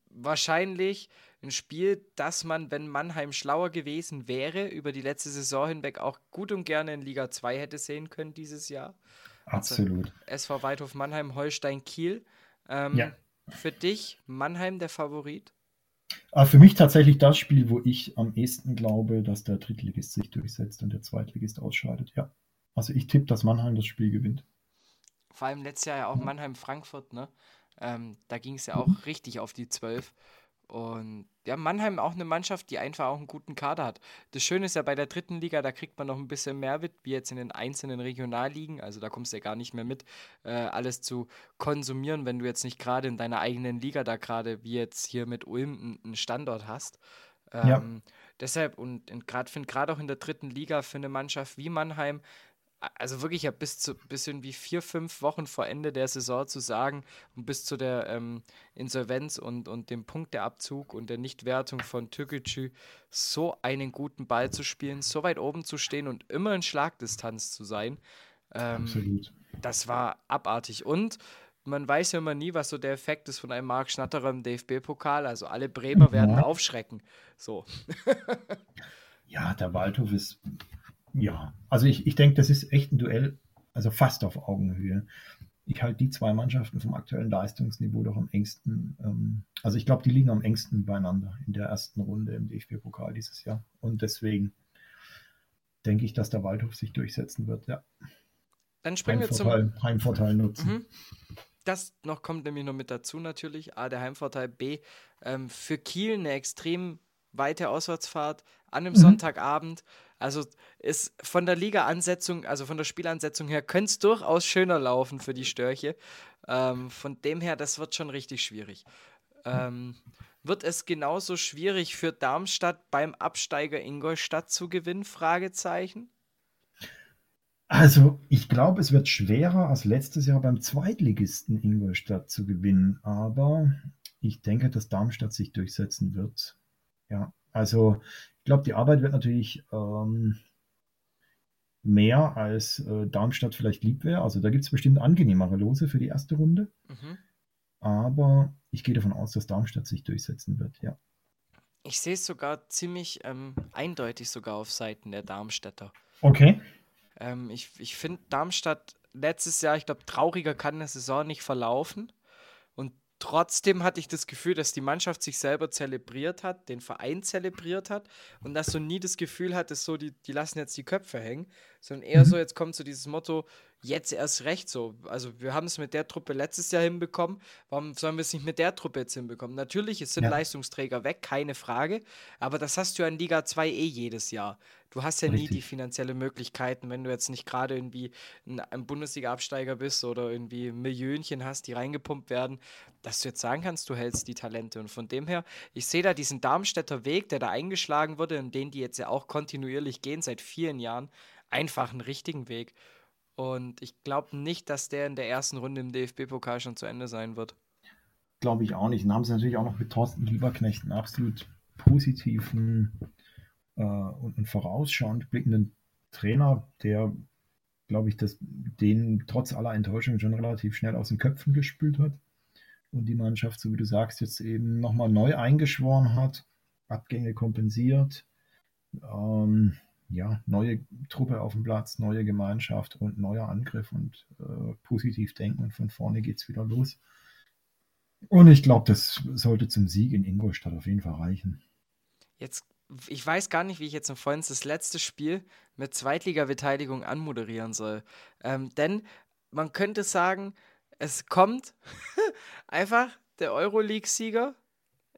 Wahrscheinlich ein Spiel, das man, wenn Mannheim schlauer gewesen wäre, über die letzte Saison hinweg auch gut und gerne in Liga 2 hätte sehen können dieses Jahr. Also Absolut. Also SV Weidhof Mannheim, Holstein, Kiel. Ähm, ja. Für dich Mannheim der Favorit? Aber für mich tatsächlich das Spiel, wo ich am ehesten glaube, dass der Drittligist sich durchsetzt und der Zweitligist ausscheidet. Ja. Also ich tippe, dass Mannheim das Spiel gewinnt. Vor allem letztes Jahr ja auch Mannheim-Frankfurt, ne? Ähm, da ging es ja auch richtig auf die Zwölf. Und ja, Mannheim auch eine Mannschaft, die einfach auch einen guten Kader hat. Das Schöne ist ja bei der dritten Liga, da kriegt man noch ein bisschen mehr mit, wie jetzt in den einzelnen Regionalligen. Also da kommst du ja gar nicht mehr mit, äh, alles zu konsumieren, wenn du jetzt nicht gerade in deiner eigenen Liga da gerade, wie jetzt hier mit Ulm, einen Standort hast. Ähm, ja. Deshalb und gerade finde gerade auch in der dritten Liga für eine Mannschaft wie Mannheim also wirklich ja bis zu bis irgendwie vier, fünf Wochen vor Ende der Saison zu sagen und bis zu der ähm, Insolvenz und, und dem Punkteabzug und der Nichtwertung von Türkgücü so einen guten Ball zu spielen, so weit oben zu stehen und immer in Schlagdistanz zu sein. Ähm, Absolut. Das war abartig. Und man weiß ja immer nie, was so der Effekt ist von einem Marc Schnatterer im DFB-Pokal. Also alle Bremer ja. werden aufschrecken. So. <laughs> ja, der Waldhof ist ja, also ich, ich denke, das ist echt ein Duell, also fast auf Augenhöhe. Ich halte die zwei Mannschaften vom aktuellen Leistungsniveau doch am engsten. Ähm, also ich glaube, die liegen am engsten beieinander in der ersten Runde im DFB-Pokal dieses Jahr. Und deswegen denke ich, dass der Waldhof sich durchsetzen wird, ja. Dann springen wir zum Heimvorteil nutzen. Mhm. Das noch kommt nämlich noch mit dazu natürlich. A, der Heimvorteil. B, ähm, für Kiel eine extrem weite Auswärtsfahrt an einem mhm. Sonntagabend. Also ist von der Liga-Ansetzung, also von der Spielansetzung her, könnte es durchaus schöner laufen für die Störche. Ähm, von dem her, das wird schon richtig schwierig. Ähm, wird es genauso schwierig für Darmstadt beim Absteiger Ingolstadt zu gewinnen? Fragezeichen. Also, ich glaube, es wird schwerer als letztes Jahr beim Zweitligisten Ingolstadt zu gewinnen, aber ich denke, dass Darmstadt sich durchsetzen wird. Ja, also glaube, die Arbeit wird natürlich ähm, mehr als äh, Darmstadt vielleicht lieb wäre. Also da gibt es bestimmt angenehmere Lose für die erste Runde. Mhm. Aber ich gehe davon aus, dass Darmstadt sich durchsetzen wird, ja. Ich sehe es sogar ziemlich ähm, eindeutig sogar auf Seiten der Darmstädter. Okay. Ähm, ich ich finde Darmstadt letztes Jahr, ich glaube, trauriger kann eine Saison nicht verlaufen. Trotzdem hatte ich das Gefühl, dass die Mannschaft sich selber zelebriert hat, den Verein zelebriert hat und dass du nie das Gefühl hattest, so, die, die lassen jetzt die Köpfe hängen, sondern eher mhm. so, jetzt kommt so dieses Motto, jetzt erst recht so. Also wir haben es mit der Truppe letztes Jahr hinbekommen. Warum sollen wir es nicht mit der Truppe jetzt hinbekommen? Natürlich, es sind ja. Leistungsträger weg, keine Frage. Aber das hast du ja in Liga 2 eh jedes Jahr. Du hast ja Richtig. nie die finanzielle Möglichkeiten, wenn du jetzt nicht gerade irgendwie ein, ein Bundesliga-Absteiger bist oder irgendwie Millionchen hast, die reingepumpt werden, dass du jetzt sagen kannst, du hältst die Talente. Und von dem her, ich sehe da diesen Darmstädter Weg, der da eingeschlagen wurde und den die jetzt ja auch kontinuierlich gehen seit vielen Jahren, einfach einen richtigen Weg. Und ich glaube nicht, dass der in der ersten Runde im DFB-Pokal schon zu Ende sein wird. Glaube ich auch nicht. Dann haben sie natürlich auch noch mit Thorsten Lieberknecht einen absolut positiven äh, und einen vorausschauend blickenden Trainer, der, glaube ich, das, den trotz aller Enttäuschung schon relativ schnell aus den Köpfen gespült hat und die Mannschaft, so wie du sagst, jetzt eben nochmal neu eingeschworen hat, Abgänge kompensiert. Ähm, ja, neue Truppe auf dem Platz, neue Gemeinschaft und neuer Angriff und äh, positiv denken und von vorne geht es wieder los. Und ich glaube, das sollte zum Sieg in Ingolstadt auf jeden Fall reichen. Jetzt, ich weiß gar nicht, wie ich jetzt noch vorhin das letzte Spiel mit Zweitliga-Beteiligung anmoderieren soll. Ähm, denn man könnte sagen, es kommt <laughs> einfach der Euroleague-Sieger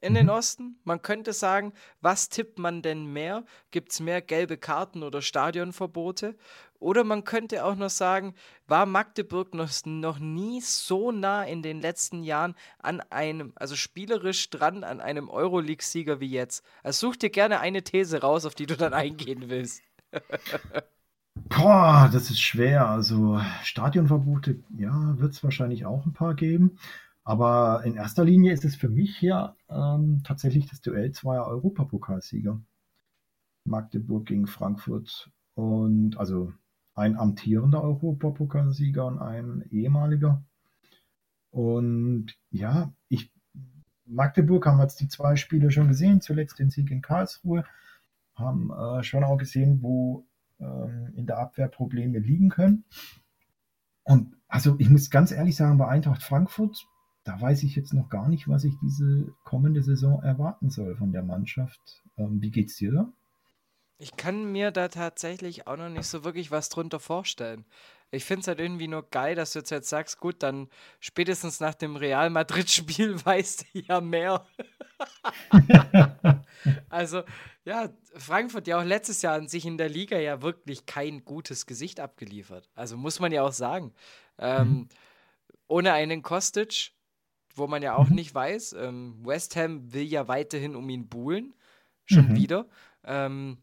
in den mhm. Osten. Man könnte sagen, was tippt man denn mehr? Gibt es mehr gelbe Karten oder Stadionverbote? Oder man könnte auch noch sagen, war Magdeburg noch, noch nie so nah in den letzten Jahren an einem, also spielerisch dran an einem Euroleague-Sieger wie jetzt? Also such dir gerne eine These raus, auf die du dann eingehen willst. <laughs> Boah, das ist schwer. Also Stadionverbote, ja, wird es wahrscheinlich auch ein paar geben. Aber in erster Linie ist es für mich hier ähm, tatsächlich das Duell zweier Europapokalsieger. Magdeburg gegen Frankfurt und also ein amtierender Europapokalsieger und ein ehemaliger. Und ja, ich Magdeburg haben jetzt die zwei Spiele schon gesehen, zuletzt den Sieg in Karlsruhe, haben äh, schon auch gesehen, wo ähm, in der Abwehr Probleme liegen können. Und also ich muss ganz ehrlich sagen, bei Eintracht Frankfurt da weiß ich jetzt noch gar nicht, was ich diese kommende Saison erwarten soll von der Mannschaft. Ähm, wie geht's dir da? Ich kann mir da tatsächlich auch noch nicht so wirklich was drunter vorstellen. Ich finde es halt irgendwie nur geil, dass du jetzt, jetzt sagst, gut, dann spätestens nach dem Real Madrid-Spiel <laughs> weißt du ja mehr. <laughs> also, ja, Frankfurt ja auch letztes Jahr an sich in der Liga ja wirklich kein gutes Gesicht abgeliefert. Also muss man ja auch sagen. Ähm, mhm. Ohne einen Kostic wo man ja auch mhm. nicht weiß. Ähm, West Ham will ja weiterhin um ihn buhlen, schon mhm. wieder. Ähm,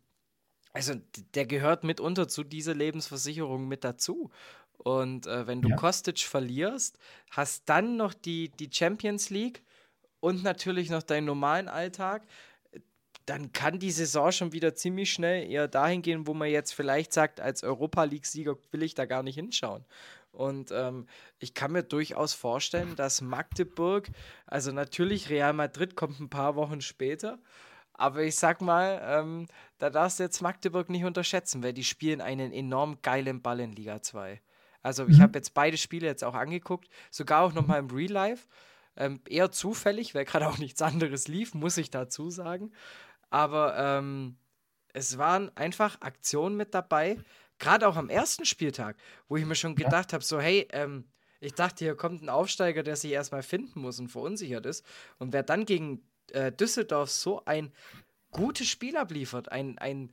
also der gehört mitunter zu dieser Lebensversicherung mit dazu. Und äh, wenn du ja. Kostic verlierst, hast dann noch die, die Champions League und natürlich noch deinen normalen Alltag, dann kann die Saison schon wieder ziemlich schnell eher dahin gehen, wo man jetzt vielleicht sagt, als Europa League-Sieger will ich da gar nicht hinschauen. Und ähm, ich kann mir durchaus vorstellen, dass Magdeburg, also natürlich Real Madrid kommt ein paar Wochen später, aber ich sag mal, ähm, da darfst du jetzt Magdeburg nicht unterschätzen, weil die spielen einen enorm geilen Ball in Liga 2. Also mhm. ich habe jetzt beide Spiele jetzt auch angeguckt, sogar auch nochmal im Real Life. Ähm, eher zufällig, weil gerade auch nichts anderes lief, muss ich dazu sagen. Aber ähm, es waren einfach Aktionen mit dabei, gerade auch am ersten Spieltag, wo ich mir schon gedacht habe, so hey, ähm, ich dachte, hier kommt ein Aufsteiger, der sich erstmal finden muss und verunsichert ist. Und wer dann gegen äh, Düsseldorf so ein gutes Spiel abliefert, ein, ein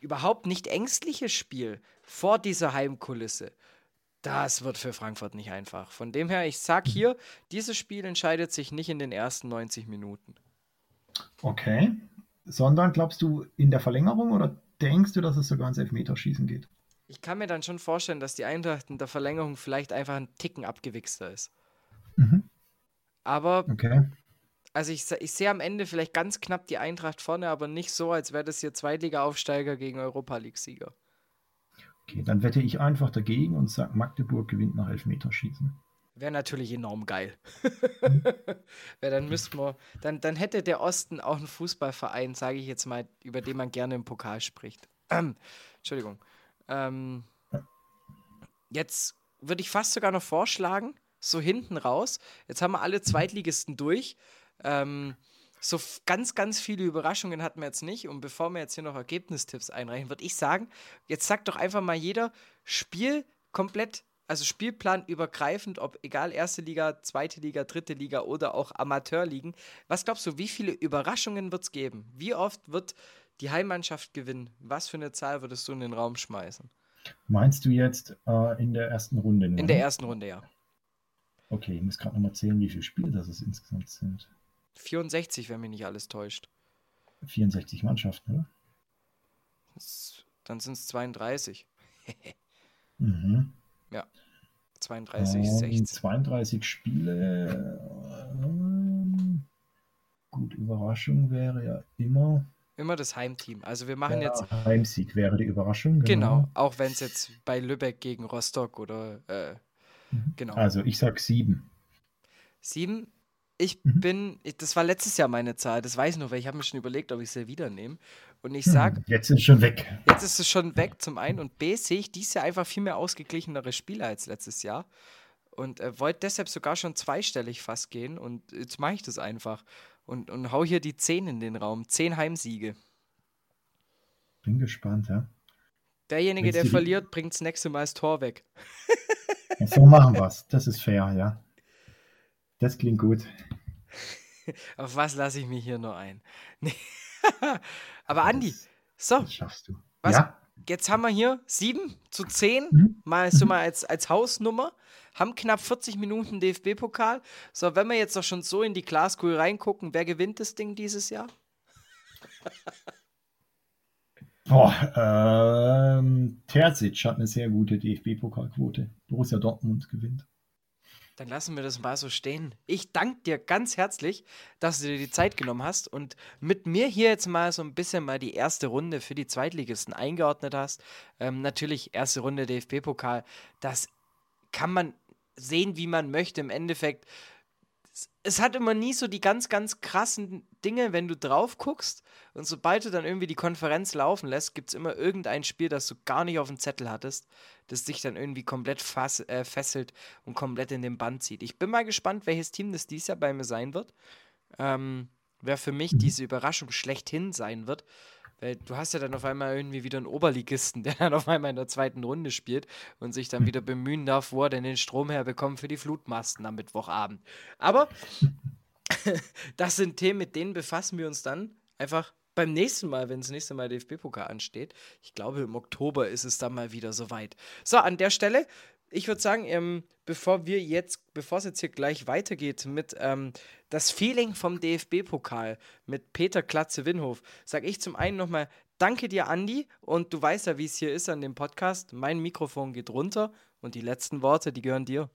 überhaupt nicht ängstliches Spiel vor dieser Heimkulisse, das wird für Frankfurt nicht einfach. Von dem her, ich sag hier, dieses Spiel entscheidet sich nicht in den ersten 90 Minuten. Okay. Sondern glaubst du in der Verlängerung oder denkst du, dass es sogar ins Elfmeterschießen geht? Ich kann mir dann schon vorstellen, dass die Eintracht in der Verlängerung vielleicht einfach ein Ticken abgewichster ist. Mhm. Aber, okay. also ich, ich sehe am Ende vielleicht ganz knapp die Eintracht vorne, aber nicht so, als wäre das hier Zweitliga-Aufsteiger gegen Europa League-Sieger. Okay, dann wette ich einfach dagegen und sage, Magdeburg gewinnt nach Elfmeterschießen. Wäre natürlich enorm geil. Mhm. <laughs> Weil dann müssten wir, dann, dann hätte der Osten auch einen Fußballverein, sage ich jetzt mal, über den man gerne im Pokal spricht. <clears throat> Entschuldigung. Ähm, jetzt würde ich fast sogar noch vorschlagen, so hinten raus. Jetzt haben wir alle Zweitligisten durch. Ähm, so ganz, ganz viele Überraschungen hatten wir jetzt nicht. Und bevor wir jetzt hier noch Ergebnistipps einreichen, würde ich sagen, jetzt sagt doch einfach mal jeder, Spiel komplett, also Spielplan übergreifend, ob egal erste Liga, zweite Liga, dritte Liga oder auch Amateurligen, was glaubst du, wie viele Überraschungen wird es geben? Wie oft wird die Heimmannschaft gewinnen? Was für eine Zahl würdest du in den Raum schmeißen? Meinst du jetzt äh, in der ersten Runde? In der ersten Runde, ja. Okay, ich muss gerade nochmal zählen, wie viele Spiele das es insgesamt sind. 64, wenn mich nicht alles täuscht. 64 Mannschaften, oder? Das, dann sind es 32. mhm. Ja. 32, ähm, 16. 32 Spiele. Ähm, gut, Überraschung wäre ja immer. Immer das Heimteam. Also wir machen ja, jetzt. Heimsieg wäre die Überraschung. Genau, genau auch wenn es jetzt bei Lübeck gegen Rostock oder äh, mhm. genau. Also ich sag sieben. Sieben ich mhm. bin, das war letztes Jahr meine Zahl, das weiß ich noch, weil ich habe mir schon überlegt, ob ich sie wieder nehme. Und ich sage. Hm, jetzt ist es schon weg. Jetzt ist es schon weg, zum einen. Und B, sehe ich dieses Jahr einfach viel mehr ausgeglichenere Spieler als letztes Jahr. Und äh, wollte deshalb sogar schon zweistellig fast gehen. Und jetzt mache ich das einfach. Und, und hau hier die 10 in den Raum. 10 Heimsiege. Bin gespannt, ja. Derjenige, Willst der verliert, bringt das nächste Mal das Tor weg. <laughs> so machen wir es. Das ist fair, ja. Das klingt gut. <laughs> Auf was lasse ich mich hier nur ein? <laughs> Aber Andi, so. Das schaffst du. Was, ja? Jetzt haben wir hier 7 zu 10, mhm. mal so mal als, als Hausnummer, haben knapp 40 Minuten DFB-Pokal. So, wenn wir jetzt doch schon so in die Glaskugel reingucken, wer gewinnt das Ding dieses Jahr? Boah, ähm, Terzic hat eine sehr gute DFB-Pokalquote. Borussia Dortmund gewinnt. Dann lassen wir das mal so stehen. Ich danke dir ganz herzlich, dass du dir die Zeit genommen hast und mit mir hier jetzt mal so ein bisschen mal die erste Runde für die Zweitligisten eingeordnet hast. Ähm, natürlich erste Runde DFB-Pokal. Das kann man sehen, wie man möchte. Im Endeffekt es hat immer nie so die ganz, ganz krassen Dinge, wenn du drauf guckst. Und sobald du dann irgendwie die Konferenz laufen lässt, gibt es immer irgendein Spiel, das du gar nicht auf dem Zettel hattest, das dich dann irgendwie komplett fass, äh, fesselt und komplett in den Band zieht. Ich bin mal gespannt, welches Team das dies Jahr bei mir sein wird. Ähm, wer für mich mhm. diese Überraschung schlechthin sein wird. Weil du hast ja dann auf einmal irgendwie wieder einen Oberligisten, <laughs> der dann auf einmal in der zweiten Runde spielt und sich dann wieder bemühen darf, wo er denn den Strom herbekommt für die Flutmasten am Mittwochabend. Aber <laughs> das sind Themen, mit denen befassen wir uns dann einfach beim nächsten Mal, wenn das nächste Mal DFB-Pokal ansteht. Ich glaube, im Oktober ist es dann mal wieder soweit. So, an der Stelle ich würde sagen, ähm, bevor wir jetzt, bevor es jetzt hier gleich weitergeht mit ähm, das Feeling vom DFB-Pokal mit Peter Klatze-Winhof, sage ich zum einen nochmal Danke dir, Andi. Und du weißt ja, wie es hier ist an dem Podcast. Mein Mikrofon geht runter und die letzten Worte, die gehören dir.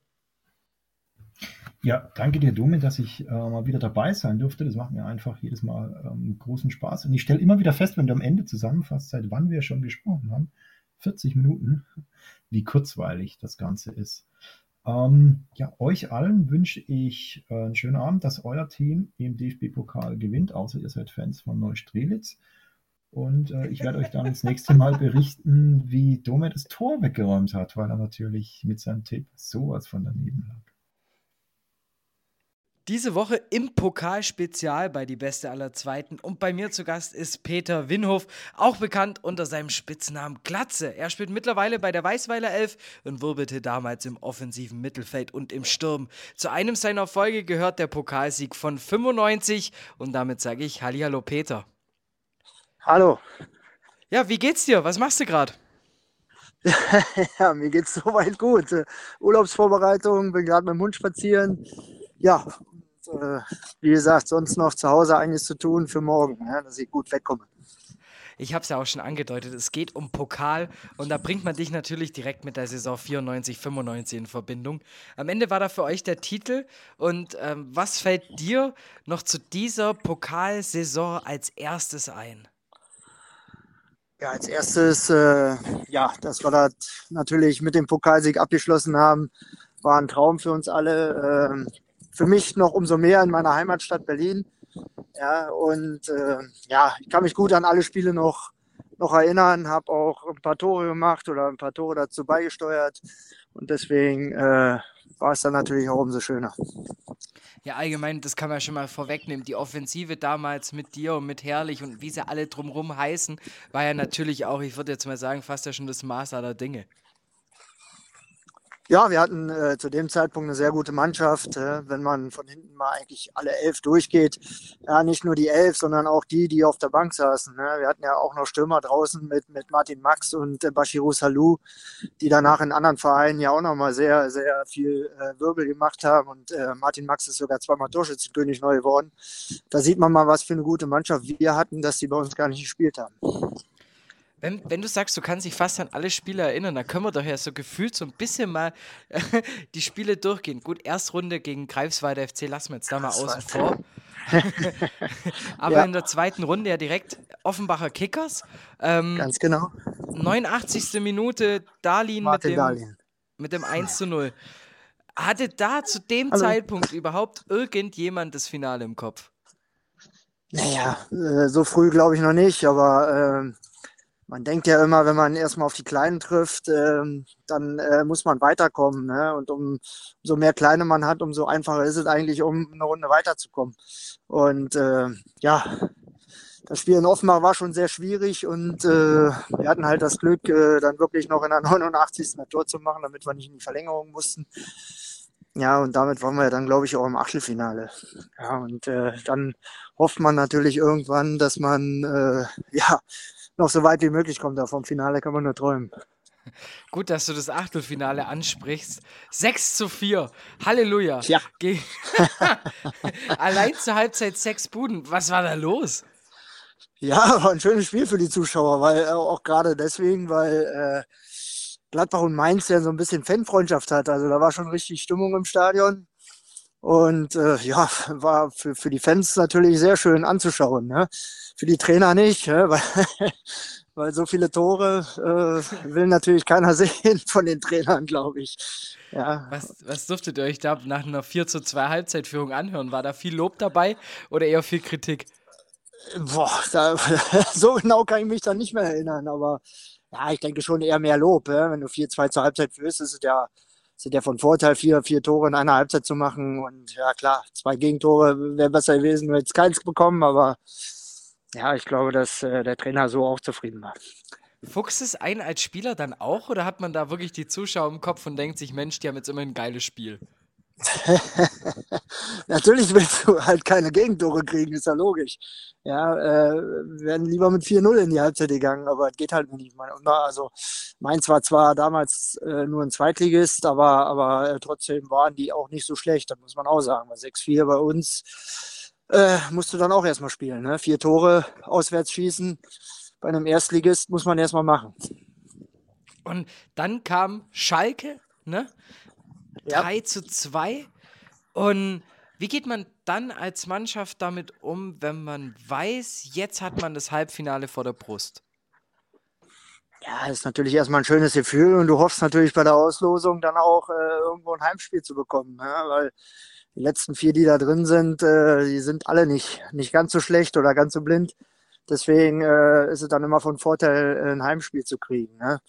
Ja, danke dir, Domin, dass ich äh, mal wieder dabei sein durfte. Das macht mir einfach jedes Mal ähm, großen Spaß. Und ich stelle immer wieder fest, wenn du am Ende zusammenfasst, seit wann wir schon gesprochen haben. 40 Minuten wie kurzweilig das Ganze ist. Ähm, ja, euch allen wünsche ich äh, einen schönen Abend, dass euer Team im DFB-Pokal gewinnt, außer ihr seid Fans von Neustrelitz. Und äh, ich werde euch dann das nächste Mal <laughs> berichten, wie Dome das Tor weggeräumt hat, weil er natürlich mit seinem Tipp sowas von daneben lag. Diese Woche im Pokalspezial bei Die Beste aller Zweiten. Und bei mir zu Gast ist Peter Winhof, auch bekannt unter seinem Spitznamen Glatze. Er spielt mittlerweile bei der Weißweiler Elf und wirbelte damals im offensiven Mittelfeld und im Sturm. Zu einem seiner Erfolge gehört der Pokalsieg von 95. Und damit sage ich Hallihallo Peter. Hallo. Ja, wie geht's dir? Was machst du gerade? <laughs> ja, mir geht's soweit gut. Urlaubsvorbereitung, bin gerade mit dem Hund spazieren. Ja, äh, wie gesagt, sonst noch zu Hause einiges zu tun für morgen, ja, dass ich gut wegkomme. Ich habe es ja auch schon angedeutet, es geht um Pokal und da bringt man dich natürlich direkt mit der Saison 94, 95 in Verbindung. Am Ende war da für euch der Titel und ähm, was fällt dir noch zu dieser Pokalsaison als erstes ein? Ja, als erstes, äh, ja, dass wir das natürlich mit dem Pokalsieg abgeschlossen haben, war ein Traum für uns alle. Ähm, für mich noch umso mehr in meiner Heimatstadt Berlin. Ja, und äh, ja, ich kann mich gut an alle Spiele noch, noch erinnern, habe auch ein paar Tore gemacht oder ein paar Tore dazu beigesteuert. Und deswegen äh, war es dann natürlich auch umso schöner. Ja, allgemein, das kann man schon mal vorwegnehmen. Die Offensive damals mit dir und mit Herrlich und wie sie alle drumherum heißen, war ja natürlich auch, ich würde jetzt mal sagen, fast ja schon das Maß aller Dinge. Ja, wir hatten äh, zu dem Zeitpunkt eine sehr gute Mannschaft. Äh, wenn man von hinten mal eigentlich alle elf durchgeht, ja, nicht nur die elf, sondern auch die, die auf der Bank saßen. Ne? Wir hatten ja auch noch Stürmer draußen mit, mit Martin Max und äh, Bashiru Salou, die danach in anderen Vereinen ja auch nochmal sehr, sehr viel äh, Wirbel gemacht haben. Und äh, Martin Max ist sogar zweimal Torschützenkönig neu geworden. Da sieht man mal, was für eine gute Mannschaft wir hatten, dass die bei uns gar nicht gespielt haben. Wenn, wenn du sagst, du kannst dich fast an alle Spiele erinnern, dann können wir doch ja so gefühlt so ein bisschen mal <laughs> die Spiele durchgehen. Gut, Erstrunde gegen Greifswalder FC lassen wir jetzt da mal außen vor. <laughs> Aber ja. in der zweiten Runde ja direkt Offenbacher Kickers. Ähm, Ganz genau. 89. Minute Darlin mit dem, mit dem 1 zu 0. Hatte da zu dem Hallo. Zeitpunkt überhaupt irgendjemand das Finale im Kopf? Naja, äh, so früh glaube ich noch nicht, aber äh, man denkt ja immer, wenn man erstmal auf die Kleinen trifft, ähm, dann äh, muss man weiterkommen. Ne? Und um, umso mehr Kleine man hat, umso einfacher ist es eigentlich, um eine Runde weiterzukommen. Und äh, ja, das Spiel in Offenbach war schon sehr schwierig und äh, wir hatten halt das Glück, äh, dann wirklich noch in der <laughs> 89. ein zu machen, damit wir nicht in die Verlängerung mussten. Ja, und damit waren wir dann, glaube ich, auch im Achtelfinale. Ja, und äh, dann hofft man natürlich irgendwann, dass man äh, <laughs> ja noch so weit wie möglich kommt. Da vom Finale kann man nur träumen. Gut, dass du das Achtelfinale ansprichst. 6 zu 4. Halleluja. Ja. <laughs> Allein zur Halbzeit sechs Buden. Was war da los? Ja, war ein schönes Spiel für die Zuschauer, weil äh, auch gerade deswegen, weil äh, Gladbach und Mainz ja so ein bisschen Fanfreundschaft hat. Also da war schon richtig Stimmung im Stadion. Und äh, ja, war für, für die Fans natürlich sehr schön anzuschauen. Ne? Für die Trainer nicht, ne? <laughs> weil, weil so viele Tore äh, will natürlich keiner <laughs> sehen von den Trainern, glaube ich. Ja. Was, was durftet ihr euch da nach einer 4 zu 2 Halbzeitführung anhören? War da viel Lob dabei oder eher viel Kritik? Boah, da, <laughs> so genau kann ich mich da nicht mehr erinnern, aber ja, ich denke schon eher mehr Lob. Ja? Wenn du 4-2 zur Halbzeit führst, ist es ja sind ja von Vorteil, vier, vier Tore in einer Halbzeit zu machen. Und ja, klar, zwei Gegentore wäre besser gewesen, wir jetzt keins bekommen, aber ja, ich glaube, dass äh, der Trainer so auch zufrieden war. Fuchst es ein als Spieler dann auch oder hat man da wirklich die Zuschauer im Kopf und denkt sich, Mensch, die haben jetzt immer ein geiles Spiel? <laughs> Natürlich willst du halt keine Gegentore kriegen, ist ja logisch. Ja, äh, werden lieber mit 4-0 in die Halbzeit gegangen, aber geht halt nicht. Also Mainz war zwar damals äh, nur ein Zweitligist, aber, aber äh, trotzdem waren die auch nicht so schlecht, das muss man auch sagen. 6-4 bei uns äh, musst du dann auch erstmal spielen. Ne? Vier Tore auswärts schießen bei einem Erstligist muss man erstmal machen. Und dann kam Schalke, ne? Ja. 3 zu 2. Und wie geht man dann als Mannschaft damit um, wenn man weiß, jetzt hat man das Halbfinale vor der Brust? Ja, ist natürlich erstmal ein schönes Gefühl und du hoffst natürlich bei der Auslosung dann auch äh, irgendwo ein Heimspiel zu bekommen, ja, weil die letzten vier, die da drin sind, äh, die sind alle nicht, nicht ganz so schlecht oder ganz so blind. Deswegen äh, ist es dann immer von Vorteil, ein Heimspiel zu kriegen. Ne?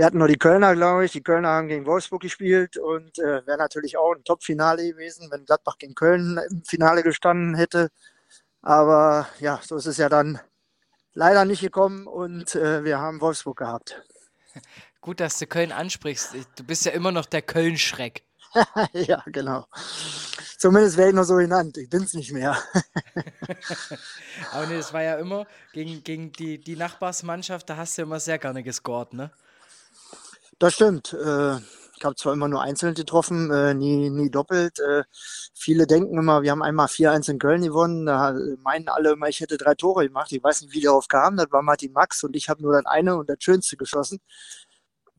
Wir hatten nur die Kölner, glaube ich. Die Kölner haben gegen Wolfsburg gespielt und äh, wäre natürlich auch ein Top-Finale gewesen, wenn Gladbach gegen Köln im Finale gestanden hätte. Aber ja, so ist es ja dann leider nicht gekommen und äh, wir haben Wolfsburg gehabt. <laughs> Gut, dass du Köln ansprichst. Du bist ja immer noch der Köln-Schreck. <laughs> ja, genau. Zumindest werde ich noch so genannt. Ich bin es nicht mehr. <laughs> Aber nee, es war ja immer gegen, gegen die, die Nachbarsmannschaft, da hast du immer sehr gerne gescored, ne? Das stimmt. Äh, ich habe zwar immer nur einzeln getroffen, äh, nie, nie doppelt. Äh, viele denken immer, wir haben einmal 4-1 in Köln gewonnen. Da meinen alle immer, ich hätte drei Tore gemacht. Ich weiß nicht, wie darauf kam. Das war Martin Max und ich habe nur das eine und das Schönste geschossen.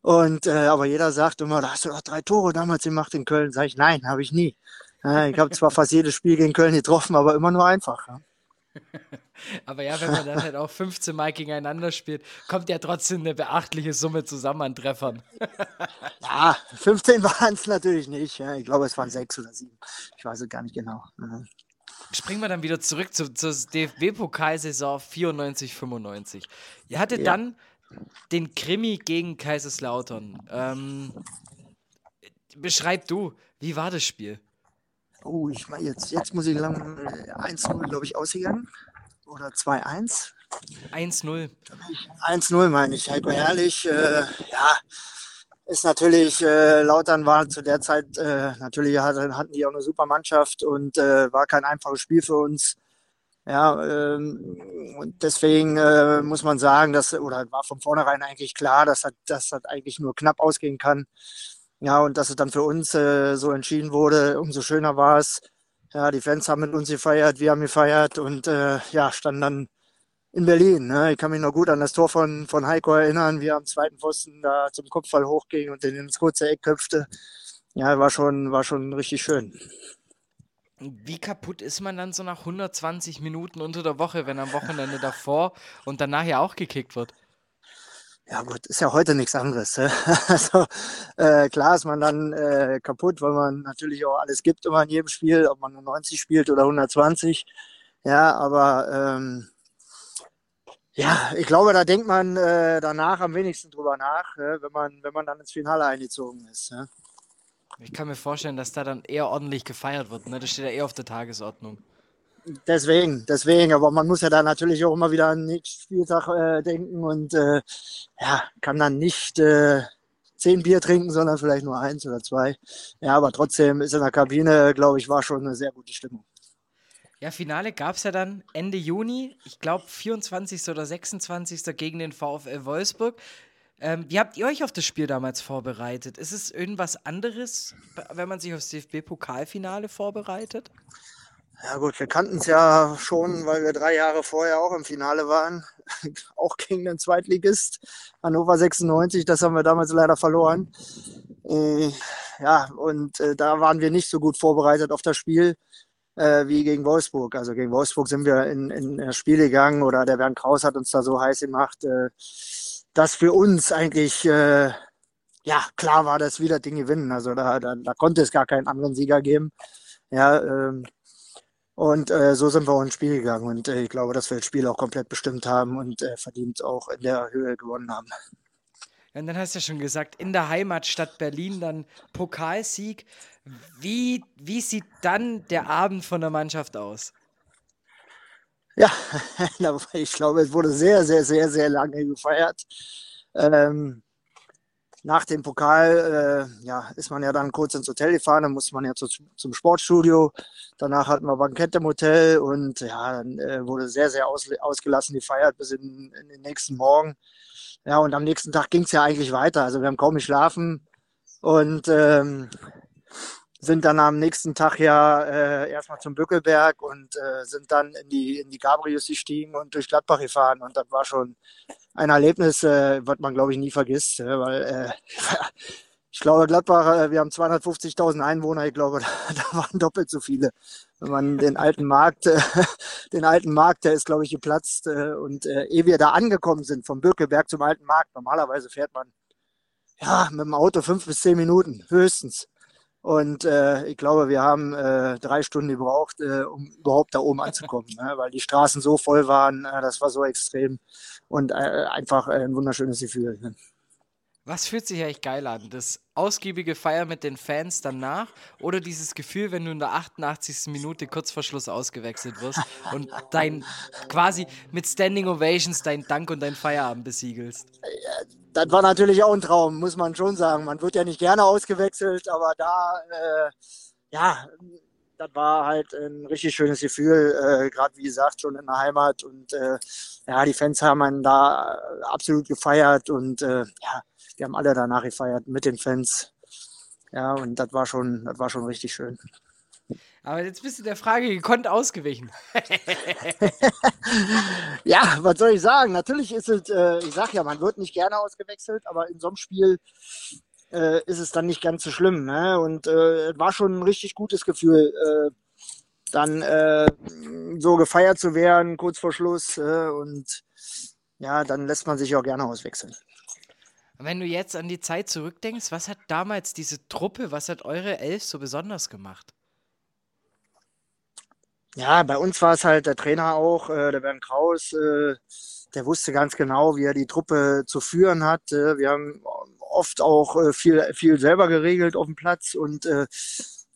Und äh, aber jeder sagt immer, da hast du doch drei Tore damals gemacht in Köln. Sag ich, nein, habe ich nie. Ich habe zwar fast jedes Spiel gegen Köln getroffen, aber immer nur einfach. Aber ja, wenn man dann halt auch 15 Mal gegeneinander spielt, kommt ja trotzdem eine beachtliche Summe zusammen an Treffern. ja, 15 waren es natürlich nicht. Ja. Ich glaube, es waren sechs oder sieben. Ich weiß es gar nicht genau. Ja. Springen wir dann wieder zurück zu, zur DFB-Pokalsaison 94, 95. Ihr hattet ja. dann den Krimi gegen Kaiserslautern. Ähm, beschreib du, wie war das Spiel? Oh, ich meine, jetzt, jetzt muss ich lang 1-0, glaube ich, ausgegangen. Oder 2-1. 1-0. 1-0 meine ich. Heiko Herrlich, äh, ja, ist natürlich, äh, Lautern war zu der Zeit, äh, natürlich hatten, hatten die auch eine super Mannschaft und äh, war kein einfaches Spiel für uns. Ja, ähm, und deswegen äh, muss man sagen, dass, oder war von vornherein eigentlich klar, dass das, dass das eigentlich nur knapp ausgehen kann. Ja, und dass es dann für uns äh, so entschieden wurde, umso schöner war es. Ja, die Fans haben mit uns gefeiert, wir haben gefeiert und äh, ja, standen dann in Berlin. Ne? Ich kann mich noch gut an das Tor von, von Heiko erinnern, wie er am zweiten Pfosten da zum Kopfball hochging und den ins kurze Eck köpfte. Ja, war schon, war schon richtig schön. Wie kaputt ist man dann so nach 120 Minuten unter der Woche, wenn am Wochenende davor und danach ja auch gekickt wird? Ja gut, ist ja heute nichts anderes. <laughs> Also äh, klar ist man dann äh, kaputt, weil man natürlich auch alles gibt immer in jedem Spiel, ob man nur 90 spielt oder 120. Ja, aber ähm, ja, ich glaube, da denkt man äh, danach am wenigsten drüber nach, äh, wenn, man, wenn man dann ins Finale eingezogen ist. Ja. Ich kann mir vorstellen, dass da dann eher ordentlich gefeiert wird. Ne? Das steht ja eher auf der Tagesordnung. Deswegen, deswegen, aber man muss ja da natürlich auch immer wieder an den nächsten Spieltag äh, denken und äh, ja, kann dann nicht äh, zehn Bier trinken, sondern vielleicht nur eins oder zwei. Ja, aber trotzdem ist in der Kabine, glaube ich, war schon eine sehr gute Stimmung. Ja, Finale gab es ja dann Ende Juni, ich glaube 24. oder 26. gegen den VfL Wolfsburg. Ähm, wie habt ihr euch auf das Spiel damals vorbereitet? Ist es irgendwas anderes, wenn man sich aufs DFB-Pokalfinale vorbereitet? Ja gut, wir kannten es ja schon, weil wir drei Jahre vorher auch im Finale waren, <laughs> auch gegen den Zweitligist Hannover 96. Das haben wir damals leider verloren. Äh, ja, und äh, da waren wir nicht so gut vorbereitet auf das Spiel äh, wie gegen Wolfsburg. Also gegen Wolfsburg sind wir in, in das Spiel gegangen oder der Bernd Kraus hat uns da so heiß gemacht. Äh, dass für uns eigentlich äh, ja klar war, dass wir das Ding gewinnen. Also da, da, da konnte es gar keinen anderen Sieger geben. Ja, ähm, und äh, so sind wir ins Spiel gegangen. Und äh, ich glaube, dass wir das Spiel auch komplett bestimmt haben und äh, verdient auch in der Höhe gewonnen haben. und dann hast du ja schon gesagt, in der Heimatstadt Berlin dann Pokalsieg. Wie, wie sieht dann der Abend von der Mannschaft aus? Ja, <laughs> ich glaube, es wurde sehr, sehr, sehr, sehr lange gefeiert. Ähm, nach dem Pokal äh, ja, ist man ja dann kurz ins Hotel gefahren, dann musste man ja zu, zum Sportstudio. Danach hatten wir Bankett im Hotel und ja, dann äh, wurde sehr, sehr aus, ausgelassen gefeiert bis in, in, den nächsten Morgen. Ja, und am nächsten Tag ging es ja eigentlich weiter. Also wir haben kaum geschlafen und ähm, sind dann am nächsten Tag ja äh, erstmal zum Bückelberg und äh, sind dann in die, in die Gabrius gestiegen und durch Gladbach gefahren. Und das war schon ein Erlebnis, äh, was man, glaube ich, nie vergisst. Äh, weil äh, <laughs> ich glaube, Gladbach, äh, wir haben 250.000 Einwohner. Ich glaube, da, <laughs> da, waren doppelt so viele. Wenn man den alten Markt, äh, <laughs> den alten Markt, der ist, glaube ich, geplatzt. Äh, und äh, ehe wir da angekommen sind, vom Bückelberg zum alten Markt, normalerweise fährt man ja mit dem Auto fünf bis zehn Minuten höchstens. Und äh, ich glaube, wir haben äh, drei Stunden gebraucht, äh, um überhaupt da oben anzukommen, ne? weil die Straßen so voll waren. Äh, das war so extrem und äh, einfach ein wunderschönes Gefühl. Ne? Was fühlt sich eigentlich geil an? Das ausgiebige Feiern mit den Fans danach oder dieses Gefühl, wenn du in der 88. Minute kurz vor Schluss ausgewechselt wirst und dein quasi mit Standing Ovations dein Dank und dein Feierabend besiegelst? das war natürlich auch ein Traum, muss man schon sagen. Man wird ja nicht gerne ausgewechselt, aber da, äh, ja, das war halt ein richtig schönes Gefühl, äh, gerade wie gesagt, schon in der Heimat. Und äh, ja, die Fans haben einen da absolut gefeiert und äh, ja, wir haben alle danach gefeiert mit den Fans. Ja, und das war schon, das war schon richtig schön. Aber jetzt bist du der Frage gekonnt ausgewichen. <laughs> ja, was soll ich sagen? Natürlich ist es, äh, ich sag ja, man wird nicht gerne ausgewechselt, aber in so einem Spiel äh, ist es dann nicht ganz so schlimm. Ne? Und äh, war schon ein richtig gutes Gefühl, äh, dann äh, so gefeiert zu werden, kurz vor Schluss. Äh, und ja, dann lässt man sich auch gerne auswechseln. Wenn du jetzt an die Zeit zurückdenkst, was hat damals diese Truppe, was hat eure Elf so besonders gemacht? Ja, bei uns war es halt der Trainer auch, äh, der Bernd Kraus, äh, der wusste ganz genau, wie er die Truppe zu führen hat. Äh, wir haben oft auch äh, viel, viel selber geregelt auf dem Platz und äh,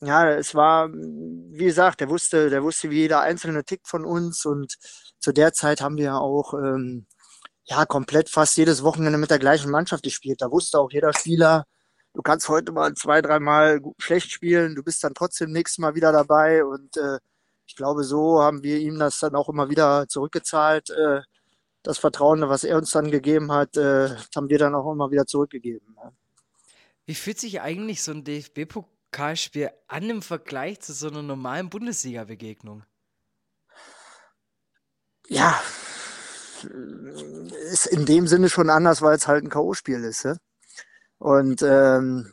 ja, es war, wie gesagt, der wusste, der wusste, wie jeder einzelne tickt von uns und zu der Zeit haben wir auch ähm, ja komplett fast jedes Wochenende mit der gleichen Mannschaft gespielt. Da wusste auch jeder Spieler, du kannst heute mal zwei, dreimal schlecht spielen, du bist dann trotzdem nächstes Mal wieder dabei und äh, ich glaube, so haben wir ihm das dann auch immer wieder zurückgezahlt. Äh, das Vertrauen, was er uns dann gegeben hat, äh, haben wir dann auch immer wieder zurückgegeben. Ne? Wie fühlt sich eigentlich so ein DFB-Pokalspiel an im Vergleich zu so einer normalen Bundesliga-Begegnung? Ja, ist in dem Sinne schon anders, weil es halt ein K.O.-Spiel ist. Ja? Und ähm,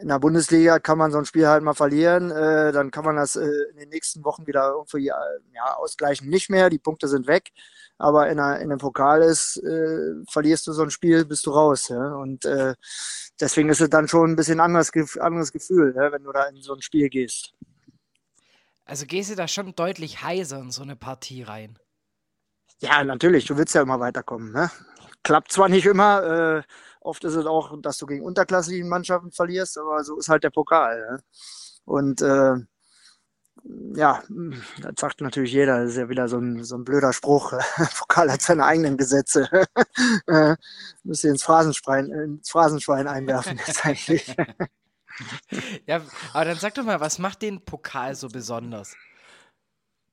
in der Bundesliga kann man so ein Spiel halt mal verlieren, äh, dann kann man das äh, in den nächsten Wochen wieder irgendwie ja, ausgleichen. Nicht mehr, die Punkte sind weg. Aber in, einer, in einem Pokal ist, äh, verlierst du so ein Spiel, bist du raus. Ja? Und äh, deswegen ist es dann schon ein bisschen anderes, anderes Gefühl, ja, wenn du da in so ein Spiel gehst. Also gehst du da schon deutlich heiser in so eine Partie rein? Ja, natürlich. Du willst ja immer weiterkommen. Ne? Klappt zwar nicht immer. Äh, oft ist es auch, dass du gegen unterklassige Mannschaften verlierst, aber so ist halt der Pokal. Ne? Und äh, ja, das sagt natürlich jeder, das ist ja wieder so ein, so ein blöder Spruch. <laughs> Pokal hat seine eigenen Gesetze. <laughs> äh, müsst ihr ins Phrasenschwein, ins Phrasenschwein einwerfen jetzt eigentlich. <laughs> ja, aber dann sag doch mal, was macht den Pokal so besonders?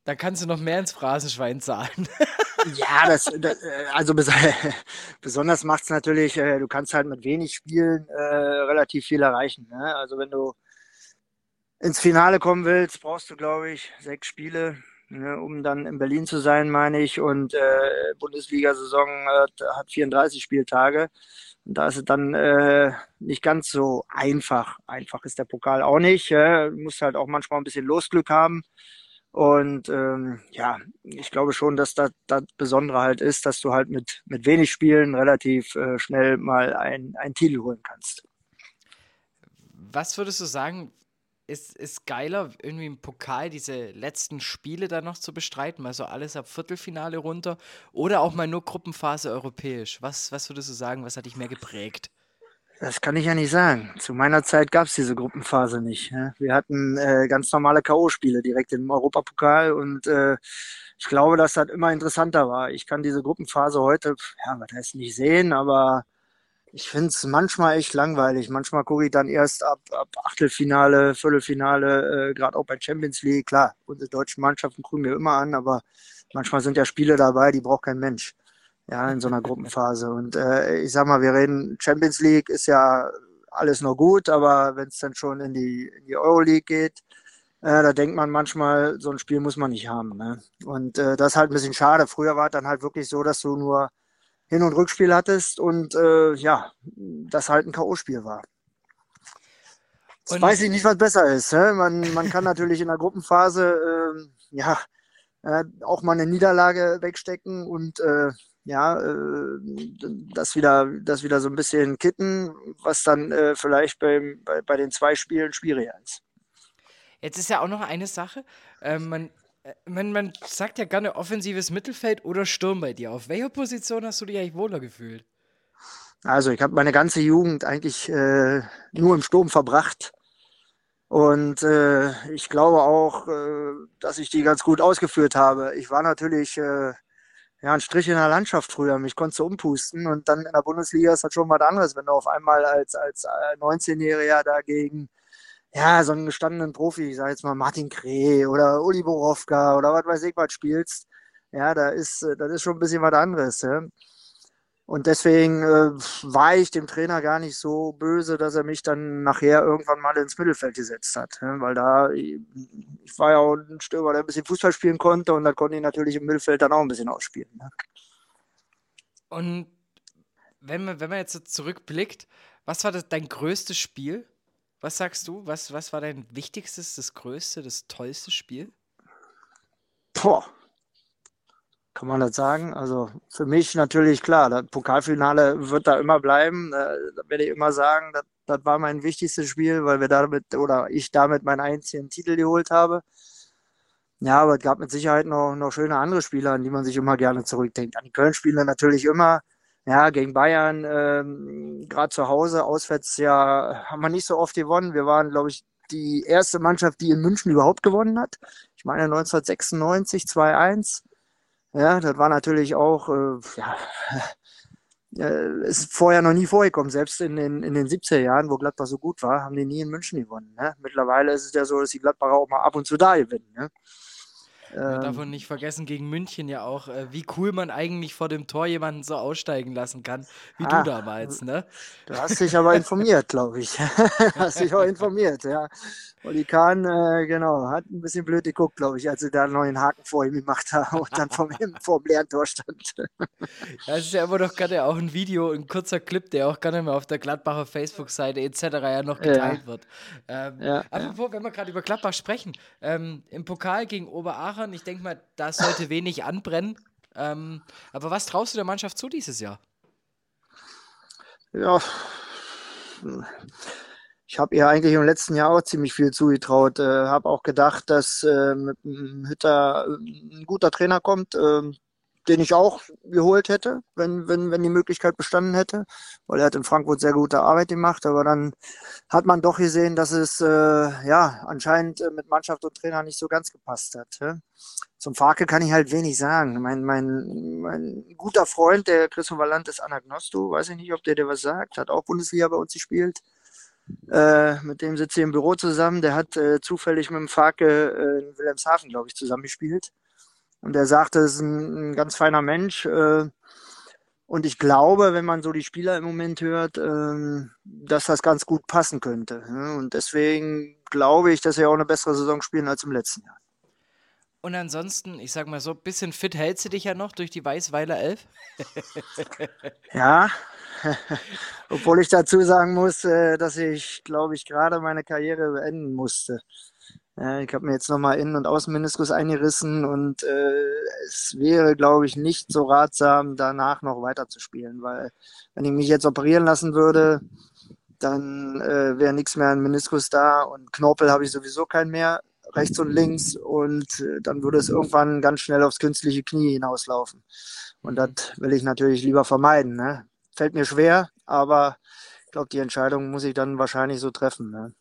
Dann kannst du noch mehr ins Phrasenschwein zahlen. <laughs> ja, das, das, äh, also bes <laughs> besonders macht es natürlich, äh, du kannst halt mit wenig Spielen äh, relativ viel erreichen. Ne? Also wenn du ins Finale kommen willst, brauchst du, glaube ich, sechs Spiele, ne, um dann in Berlin zu sein, meine ich. Und äh, Bundesliga-Saison äh, hat 34 Spieltage. Und da ist es dann äh, nicht ganz so einfach. Einfach ist der Pokal auch nicht. Äh. Du musst halt auch manchmal ein bisschen Losglück haben. Und ähm, ja, ich glaube schon, dass das das Besondere halt ist, dass du halt mit, mit wenig Spielen relativ äh, schnell mal ein, einen Titel holen kannst. Was würdest du sagen, ist, ist geiler, irgendwie im Pokal diese letzten Spiele dann noch zu bestreiten, also alles ab Viertelfinale runter oder auch mal nur Gruppenphase europäisch? Was, was würdest du sagen, was hat dich mehr geprägt? Das kann ich ja nicht sagen. Zu meiner Zeit gab es diese Gruppenphase nicht. Wir hatten äh, ganz normale K.O.-Spiele direkt im Europapokal und äh, ich glaube, dass das immer interessanter war. Ich kann diese Gruppenphase heute, ja, was heißt nicht sehen, aber ich finde es manchmal echt langweilig. Manchmal gucke ich dann erst ab, ab Achtelfinale, Viertelfinale, äh, gerade auch bei Champions League. Klar, unsere deutschen Mannschaften gucken wir immer an, aber manchmal sind ja Spiele dabei, die braucht kein Mensch. Ja, in so einer Gruppenphase. Und äh, ich sag mal, wir reden, Champions League ist ja alles noch gut, aber wenn es dann schon in die, in die Euroleague geht, äh, da denkt man manchmal, so ein Spiel muss man nicht haben. Ne? Und äh, das ist halt ein bisschen schade. Früher war es dann halt wirklich so, dass du nur hin- und Rückspiel hattest und äh, ja, das halt ein K.O.-Spiel war. Jetzt und weiß ich nicht, was besser ist. Hä? Man, man kann natürlich in der Gruppenphase äh, ja äh, auch mal eine Niederlage wegstecken und äh, ja, äh, das wieder, das wieder so ein bisschen kitten, was dann äh, vielleicht beim, bei, bei den zwei Spielen schwieriger ist. Jetzt ist ja auch noch eine Sache. Äh, man äh, man, man sagt ja gerne offensives Mittelfeld oder Sturm bei dir. Auf welcher Position hast du dich eigentlich wohler gefühlt? Also ich habe meine ganze Jugend eigentlich äh, nur im Sturm verbracht. Und äh, ich glaube auch, dass ich die ganz gut ausgeführt habe. Ich war natürlich ja, ein Strich in der Landschaft früher. Mich konnte so umpusten. Und dann in der Bundesliga ist das schon was anderes, wenn du auf einmal als, als 19-Jähriger äh, dagegen ja, so einen gestandenen Profi, ich sag jetzt mal Martin Kreh oder Uli Borowka oder was weiß ich was spielst, ja, da ist, äh, das ist schon ein bisschen was anderes. Ja. Und deswegen äh, war ich dem Trainer gar nicht so böse, dass er mich dann nachher irgendwann mal ins Mittelfeld gesetzt hat. Ja, weil da, ich war ja auch ein Stürmer, der ein bisschen Fußball spielen konnte und da konnte ich natürlich im Mittelfeld dann auch ein bisschen ausspielen. Ja. Und wenn man, wenn man jetzt so zurückblickt, was war das, dein größtes Spiel? Was sagst du? Was, was war dein wichtigstes, das größte, das tollste Spiel? Boah. Kann man das sagen? Also für mich natürlich klar, das Pokalfinale wird da immer bleiben. Äh, da werde ich immer sagen, das, das war mein wichtigstes Spiel, weil wir damit oder ich damit meinen einzigen Titel geholt habe. Ja, aber es gab mit Sicherheit noch, noch schöne andere Spieler, an die man sich immer gerne zurückdenkt. An die Köln-Spiele natürlich immer. Ja, gegen Bayern, ähm, gerade zu Hause, auswärts ja, haben wir nicht so oft gewonnen. Wir waren, glaube ich, die erste Mannschaft, die in München überhaupt gewonnen hat. Ich meine 1996, 2-1. Ja, das war natürlich auch, äh, ja, <laughs> äh, ist vorher noch nie vorgekommen. Selbst in den, in den 70er Jahren, wo Gladbach so gut war, haben die nie in München gewonnen. Ne? Mittlerweile ist es ja so, dass die Gladbacher auch mal ab und zu da gewinnen. Ne? Ja, ähm, davon nicht vergessen, gegen München ja auch, äh, wie cool man eigentlich vor dem Tor jemanden so aussteigen lassen kann, wie ah, du damals, ne? Du hast dich aber informiert, glaube ich. <laughs> hast dich auch informiert, ja. Oli Kahn, äh, genau, hat ein bisschen blöd geguckt, glaube ich, als er da einen neuen Haken vor ihm gemacht hat <laughs> und dann vor dem leeren Tor stand. <laughs> ja, es ist ja immer noch gerade auch ein Video, ein kurzer Clip, der auch gar nicht mehr auf der Gladbacher Facebook-Seite etc. ja noch geteilt ja. wird. Ähm, ja, apropos, wenn wir gerade über Gladbach sprechen, ähm, im Pokal gegen Oberachern, ich denke mal, da sollte wenig anbrennen. Ähm, aber was traust du der Mannschaft zu dieses Jahr? Ja, ich habe ihr eigentlich im letzten Jahr auch ziemlich viel zugetraut. Äh, habe auch gedacht, dass äh, mit Hütter äh, ein guter Trainer kommt, äh, den ich auch geholt hätte, wenn, wenn, wenn die Möglichkeit bestanden hätte, weil er hat in Frankfurt sehr gute Arbeit gemacht. Aber dann hat man doch gesehen, dass es äh, ja anscheinend äh, mit Mannschaft und Trainer nicht so ganz gepasst hat. Ja? Zum Farke kann ich halt wenig sagen. Mein, mein, mein guter Freund, der Christopher Land ist Anagnosto, weiß ich nicht, ob der dir was sagt, hat auch Bundesliga bei uns gespielt. Äh, mit dem sitze ich im Büro zusammen. Der hat äh, zufällig mit dem Farke äh, in Wilhelmshaven, glaube ich, zusammengespielt. Und er sagte, es ist ein, ein ganz feiner Mensch. Äh, und ich glaube, wenn man so die Spieler im Moment hört, ähm, dass das ganz gut passen könnte. Und deswegen glaube ich, dass er auch eine bessere Saison spielen als im letzten Jahr. Und ansonsten, ich sag mal so, ein bisschen fit hältst du dich ja noch durch die Weißweiler Elf? <laughs> ja, <laughs> obwohl ich dazu sagen muss, äh, dass ich, glaube ich, gerade meine Karriere beenden musste. Ich habe mir jetzt nochmal Innen- und Außenmeniskus eingerissen und äh, es wäre, glaube ich, nicht so ratsam, danach noch weiterzuspielen, weil wenn ich mich jetzt operieren lassen würde, dann äh, wäre nichts mehr an Meniskus da und Knorpel habe ich sowieso keinen mehr, rechts und links und äh, dann würde es irgendwann ganz schnell aufs künstliche Knie hinauslaufen. Und das will ich natürlich lieber vermeiden. Ne? fällt mir schwer, aber ich glaube, die Entscheidung muss ich dann wahrscheinlich so treffen. Ne?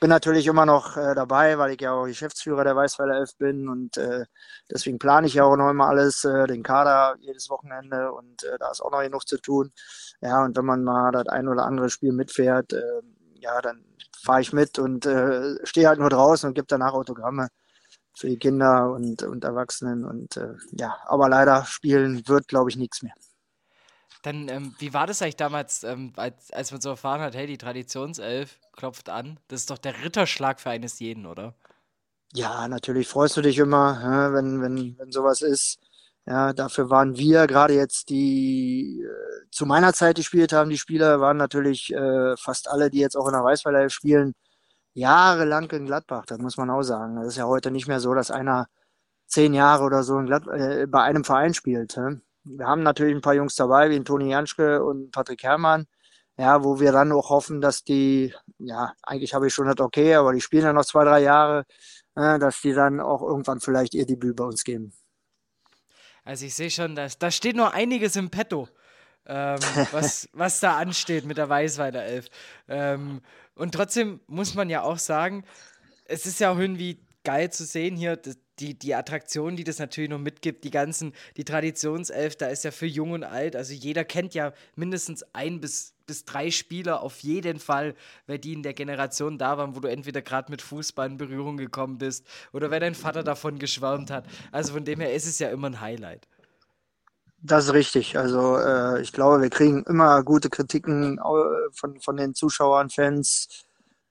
Bin natürlich immer noch äh, dabei, weil ich ja auch Geschäftsführer der Weißweiler Elf bin und äh, deswegen plane ich ja auch noch immer alles, äh, den Kader jedes Wochenende und äh, da ist auch noch genug zu tun. Ja, und wenn man mal das ein oder andere Spiel mitfährt, äh, ja, dann fahre ich mit und äh, stehe halt nur draußen und gebe danach Autogramme für die Kinder und, und Erwachsenen und äh, ja, aber leider spielen wird, glaube ich, nichts mehr. Dann, ähm, wie war das eigentlich damals, ähm, als, als man so erfahren hat, hey, die Traditionself klopft an? Das ist doch der Ritterschlag für eines jeden, oder? Ja, natürlich freust du dich immer, ja, wenn, wenn, wenn sowas ist. Ja, dafür waren wir gerade jetzt die äh, zu meiner Zeit gespielt haben, die Spieler waren natürlich äh, fast alle, die jetzt auch in der Weißweiler spielen, jahrelang in Gladbach. Das muss man auch sagen. Das ist ja heute nicht mehr so, dass einer zehn Jahre oder so äh, bei einem Verein spielt. Ja? wir haben natürlich ein paar Jungs dabei, wie Toni Janschke und Patrick Herrmann, ja, wo wir dann auch hoffen, dass die, ja, eigentlich habe ich schon das okay, aber die spielen ja noch zwei, drei Jahre, äh, dass die dann auch irgendwann vielleicht ihr Debüt bei uns geben. Also ich sehe schon, dass, da steht noch einiges im Petto, ähm, <laughs> was, was da ansteht mit der Weißweiler Elf. Ähm, und trotzdem muss man ja auch sagen, es ist ja auch irgendwie geil zu sehen hier, die, die Attraktion, die das natürlich noch mitgibt, die ganzen, die Traditionself, da ist ja für jung und alt, also jeder kennt ja mindestens ein bis, bis drei Spieler auf jeden Fall, weil die in der Generation da waren, wo du entweder gerade mit Fußball in Berührung gekommen bist oder weil dein Vater davon geschwärmt hat. Also von dem her ist es ja immer ein Highlight. Das ist richtig. Also äh, ich glaube, wir kriegen immer gute Kritiken äh, von, von den Zuschauern, Fans,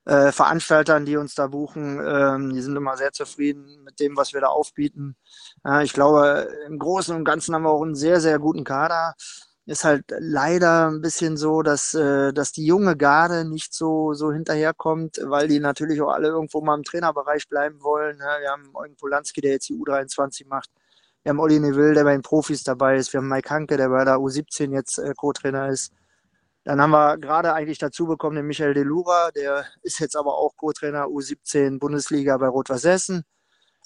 äh, Veranstaltern, die uns da buchen, ähm, die sind immer sehr zufrieden mit dem, was wir da aufbieten. Äh, ich glaube, im Großen und Ganzen haben wir auch einen sehr, sehr guten Kader. Ist halt leider ein bisschen so, dass, äh, dass die junge Garde nicht so, so hinterherkommt, weil die natürlich auch alle irgendwo mal im Trainerbereich bleiben wollen. Ja, wir haben Eugen Polanski, der jetzt die U23 macht. Wir haben Olli Neville, der bei den Profis dabei ist. Wir haben Mike Hanke, der bei der U17 jetzt äh, Co-Trainer ist. Dann haben wir gerade eigentlich dazu bekommen den Michael Delura, der ist jetzt aber auch Co-Trainer U17 Bundesliga bei Rot-Was Essen.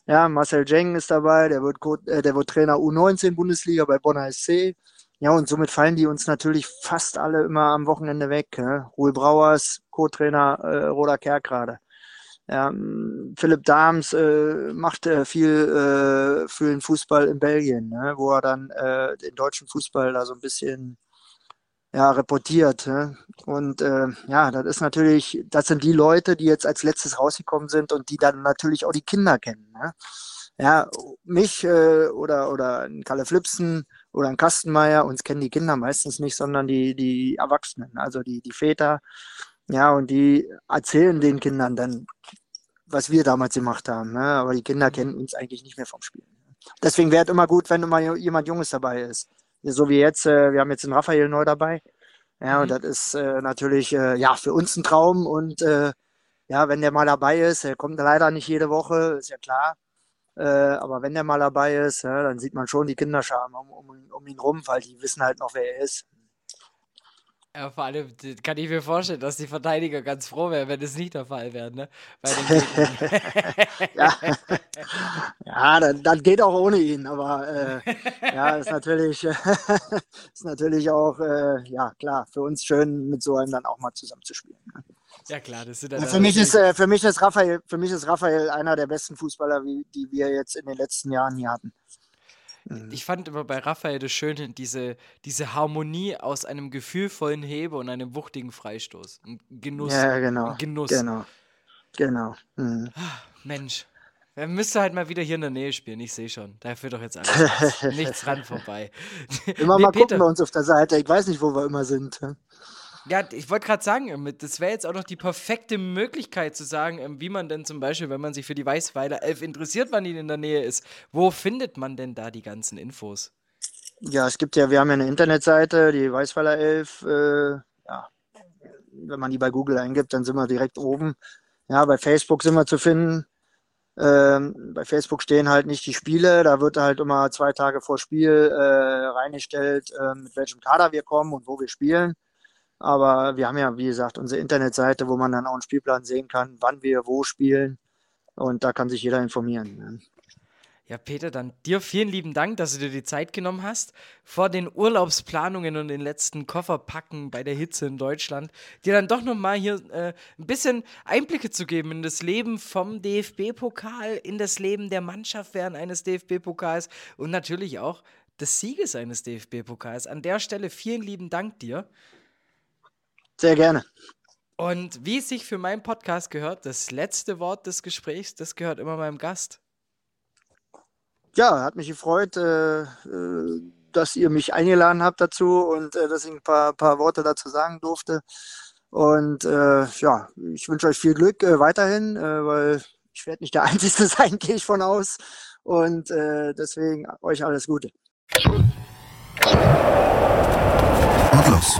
Ja, Marcel Jeng ist dabei, der wird, äh, der wird Trainer U19 Bundesliga bei Bonner SC. Ja, und somit fallen die uns natürlich fast alle immer am Wochenende weg. Ne? Ruhl Brauers, Co-Trainer äh, Roda Kerkrade. Ja, Philipp Dahms äh, macht äh, viel äh, für den Fußball in Belgien, ne? wo er dann äh, den deutschen Fußball da so ein bisschen ja, reportiert. Ne? Und äh, ja, das ist natürlich, das sind die Leute, die jetzt als letztes rausgekommen sind und die dann natürlich auch die Kinder kennen. Ne? Ja, mich äh, oder, oder ein Kalle Flipsen oder ein Kastenmeier, uns kennen die Kinder meistens nicht, sondern die, die Erwachsenen, also die, die Väter. Ja, und die erzählen den Kindern dann, was wir damals gemacht haben. Ne? Aber die Kinder kennen uns eigentlich nicht mehr vom Spielen. Deswegen wäre es immer gut, wenn immer jemand Junges dabei ist. So wie jetzt, äh, wir haben jetzt den Raphael neu dabei. Ja, mhm. und das ist äh, natürlich äh, ja für uns ein Traum. Und äh, ja, wenn der mal dabei ist, er kommt leider nicht jede Woche, ist ja klar. Äh, aber wenn der mal dabei ist, ja, dann sieht man schon die Kinderscham um, um, um ihn rum, weil die wissen halt noch, wer er ist. Ja, vor allem kann ich mir vorstellen, dass die Verteidiger ganz froh wären, wenn es nicht der Fall wäre, ne? <laughs> ja, ja dann, dann, geht auch ohne ihn, aber äh, ja, ist natürlich, <laughs> ist natürlich auch, äh, ja klar, für uns schön, mit so einem dann auch mal zusammenzuspielen. Ne? Ja klar, das sind dann für mich ist äh, für mich ist Raphael, für mich ist Raphael einer der besten Fußballer, wie, die wir jetzt in den letzten Jahren hier hatten. Mhm. Ich fand immer bei Raphael das Schöne, diese, diese Harmonie aus einem gefühlvollen Heber und einem wuchtigen Freistoß. Ein Genuss. Ja, genau. Ein Genuss. Genau. Genau. Mhm. Ah, Mensch. Er müsste halt mal wieder hier in der Nähe spielen, ich sehe schon. Da führt doch jetzt alles <laughs> nichts dran vorbei. Immer nee, mal Peter, gucken bei uns auf der Seite. Ich weiß nicht, wo wir immer sind. Ja, ich wollte gerade sagen, das wäre jetzt auch noch die perfekte Möglichkeit zu sagen, ähm, wie man denn zum Beispiel, wenn man sich für die Weißweiler 11 interessiert, wann die in der Nähe ist, wo findet man denn da die ganzen Infos? Ja, es gibt ja, wir haben ja eine Internetseite, die Weißweiler 11. Äh, ja, wenn man die bei Google eingibt, dann sind wir direkt oben. Ja, bei Facebook sind wir zu finden. Ähm, bei Facebook stehen halt nicht die Spiele, da wird halt immer zwei Tage vor Spiel äh, reingestellt, äh, mit welchem Kader wir kommen und wo wir spielen. Aber wir haben ja, wie gesagt, unsere Internetseite, wo man dann auch einen Spielplan sehen kann, wann wir wo spielen. Und da kann sich jeder informieren. Ne? Ja, Peter, dann dir vielen lieben Dank, dass du dir die Zeit genommen hast, vor den Urlaubsplanungen und den letzten Kofferpacken bei der Hitze in Deutschland, dir dann doch nochmal hier äh, ein bisschen Einblicke zu geben in das Leben vom DFB-Pokal, in das Leben der Mannschaft während eines DFB-Pokals und natürlich auch des Sieges eines DFB-Pokals. An der Stelle vielen lieben Dank dir. Sehr gerne. Und wie es sich für meinen Podcast gehört, das letzte Wort des Gesprächs, das gehört immer meinem Gast. Ja, hat mich gefreut, äh, äh, dass ihr mich eingeladen habt dazu und äh, dass ich ein paar, paar Worte dazu sagen durfte. Und äh, ja, ich wünsche euch viel Glück äh, weiterhin, äh, weil ich werde nicht der <laughs> Einzige sein, gehe ich von aus. Und deswegen euch alles Gute. Und los.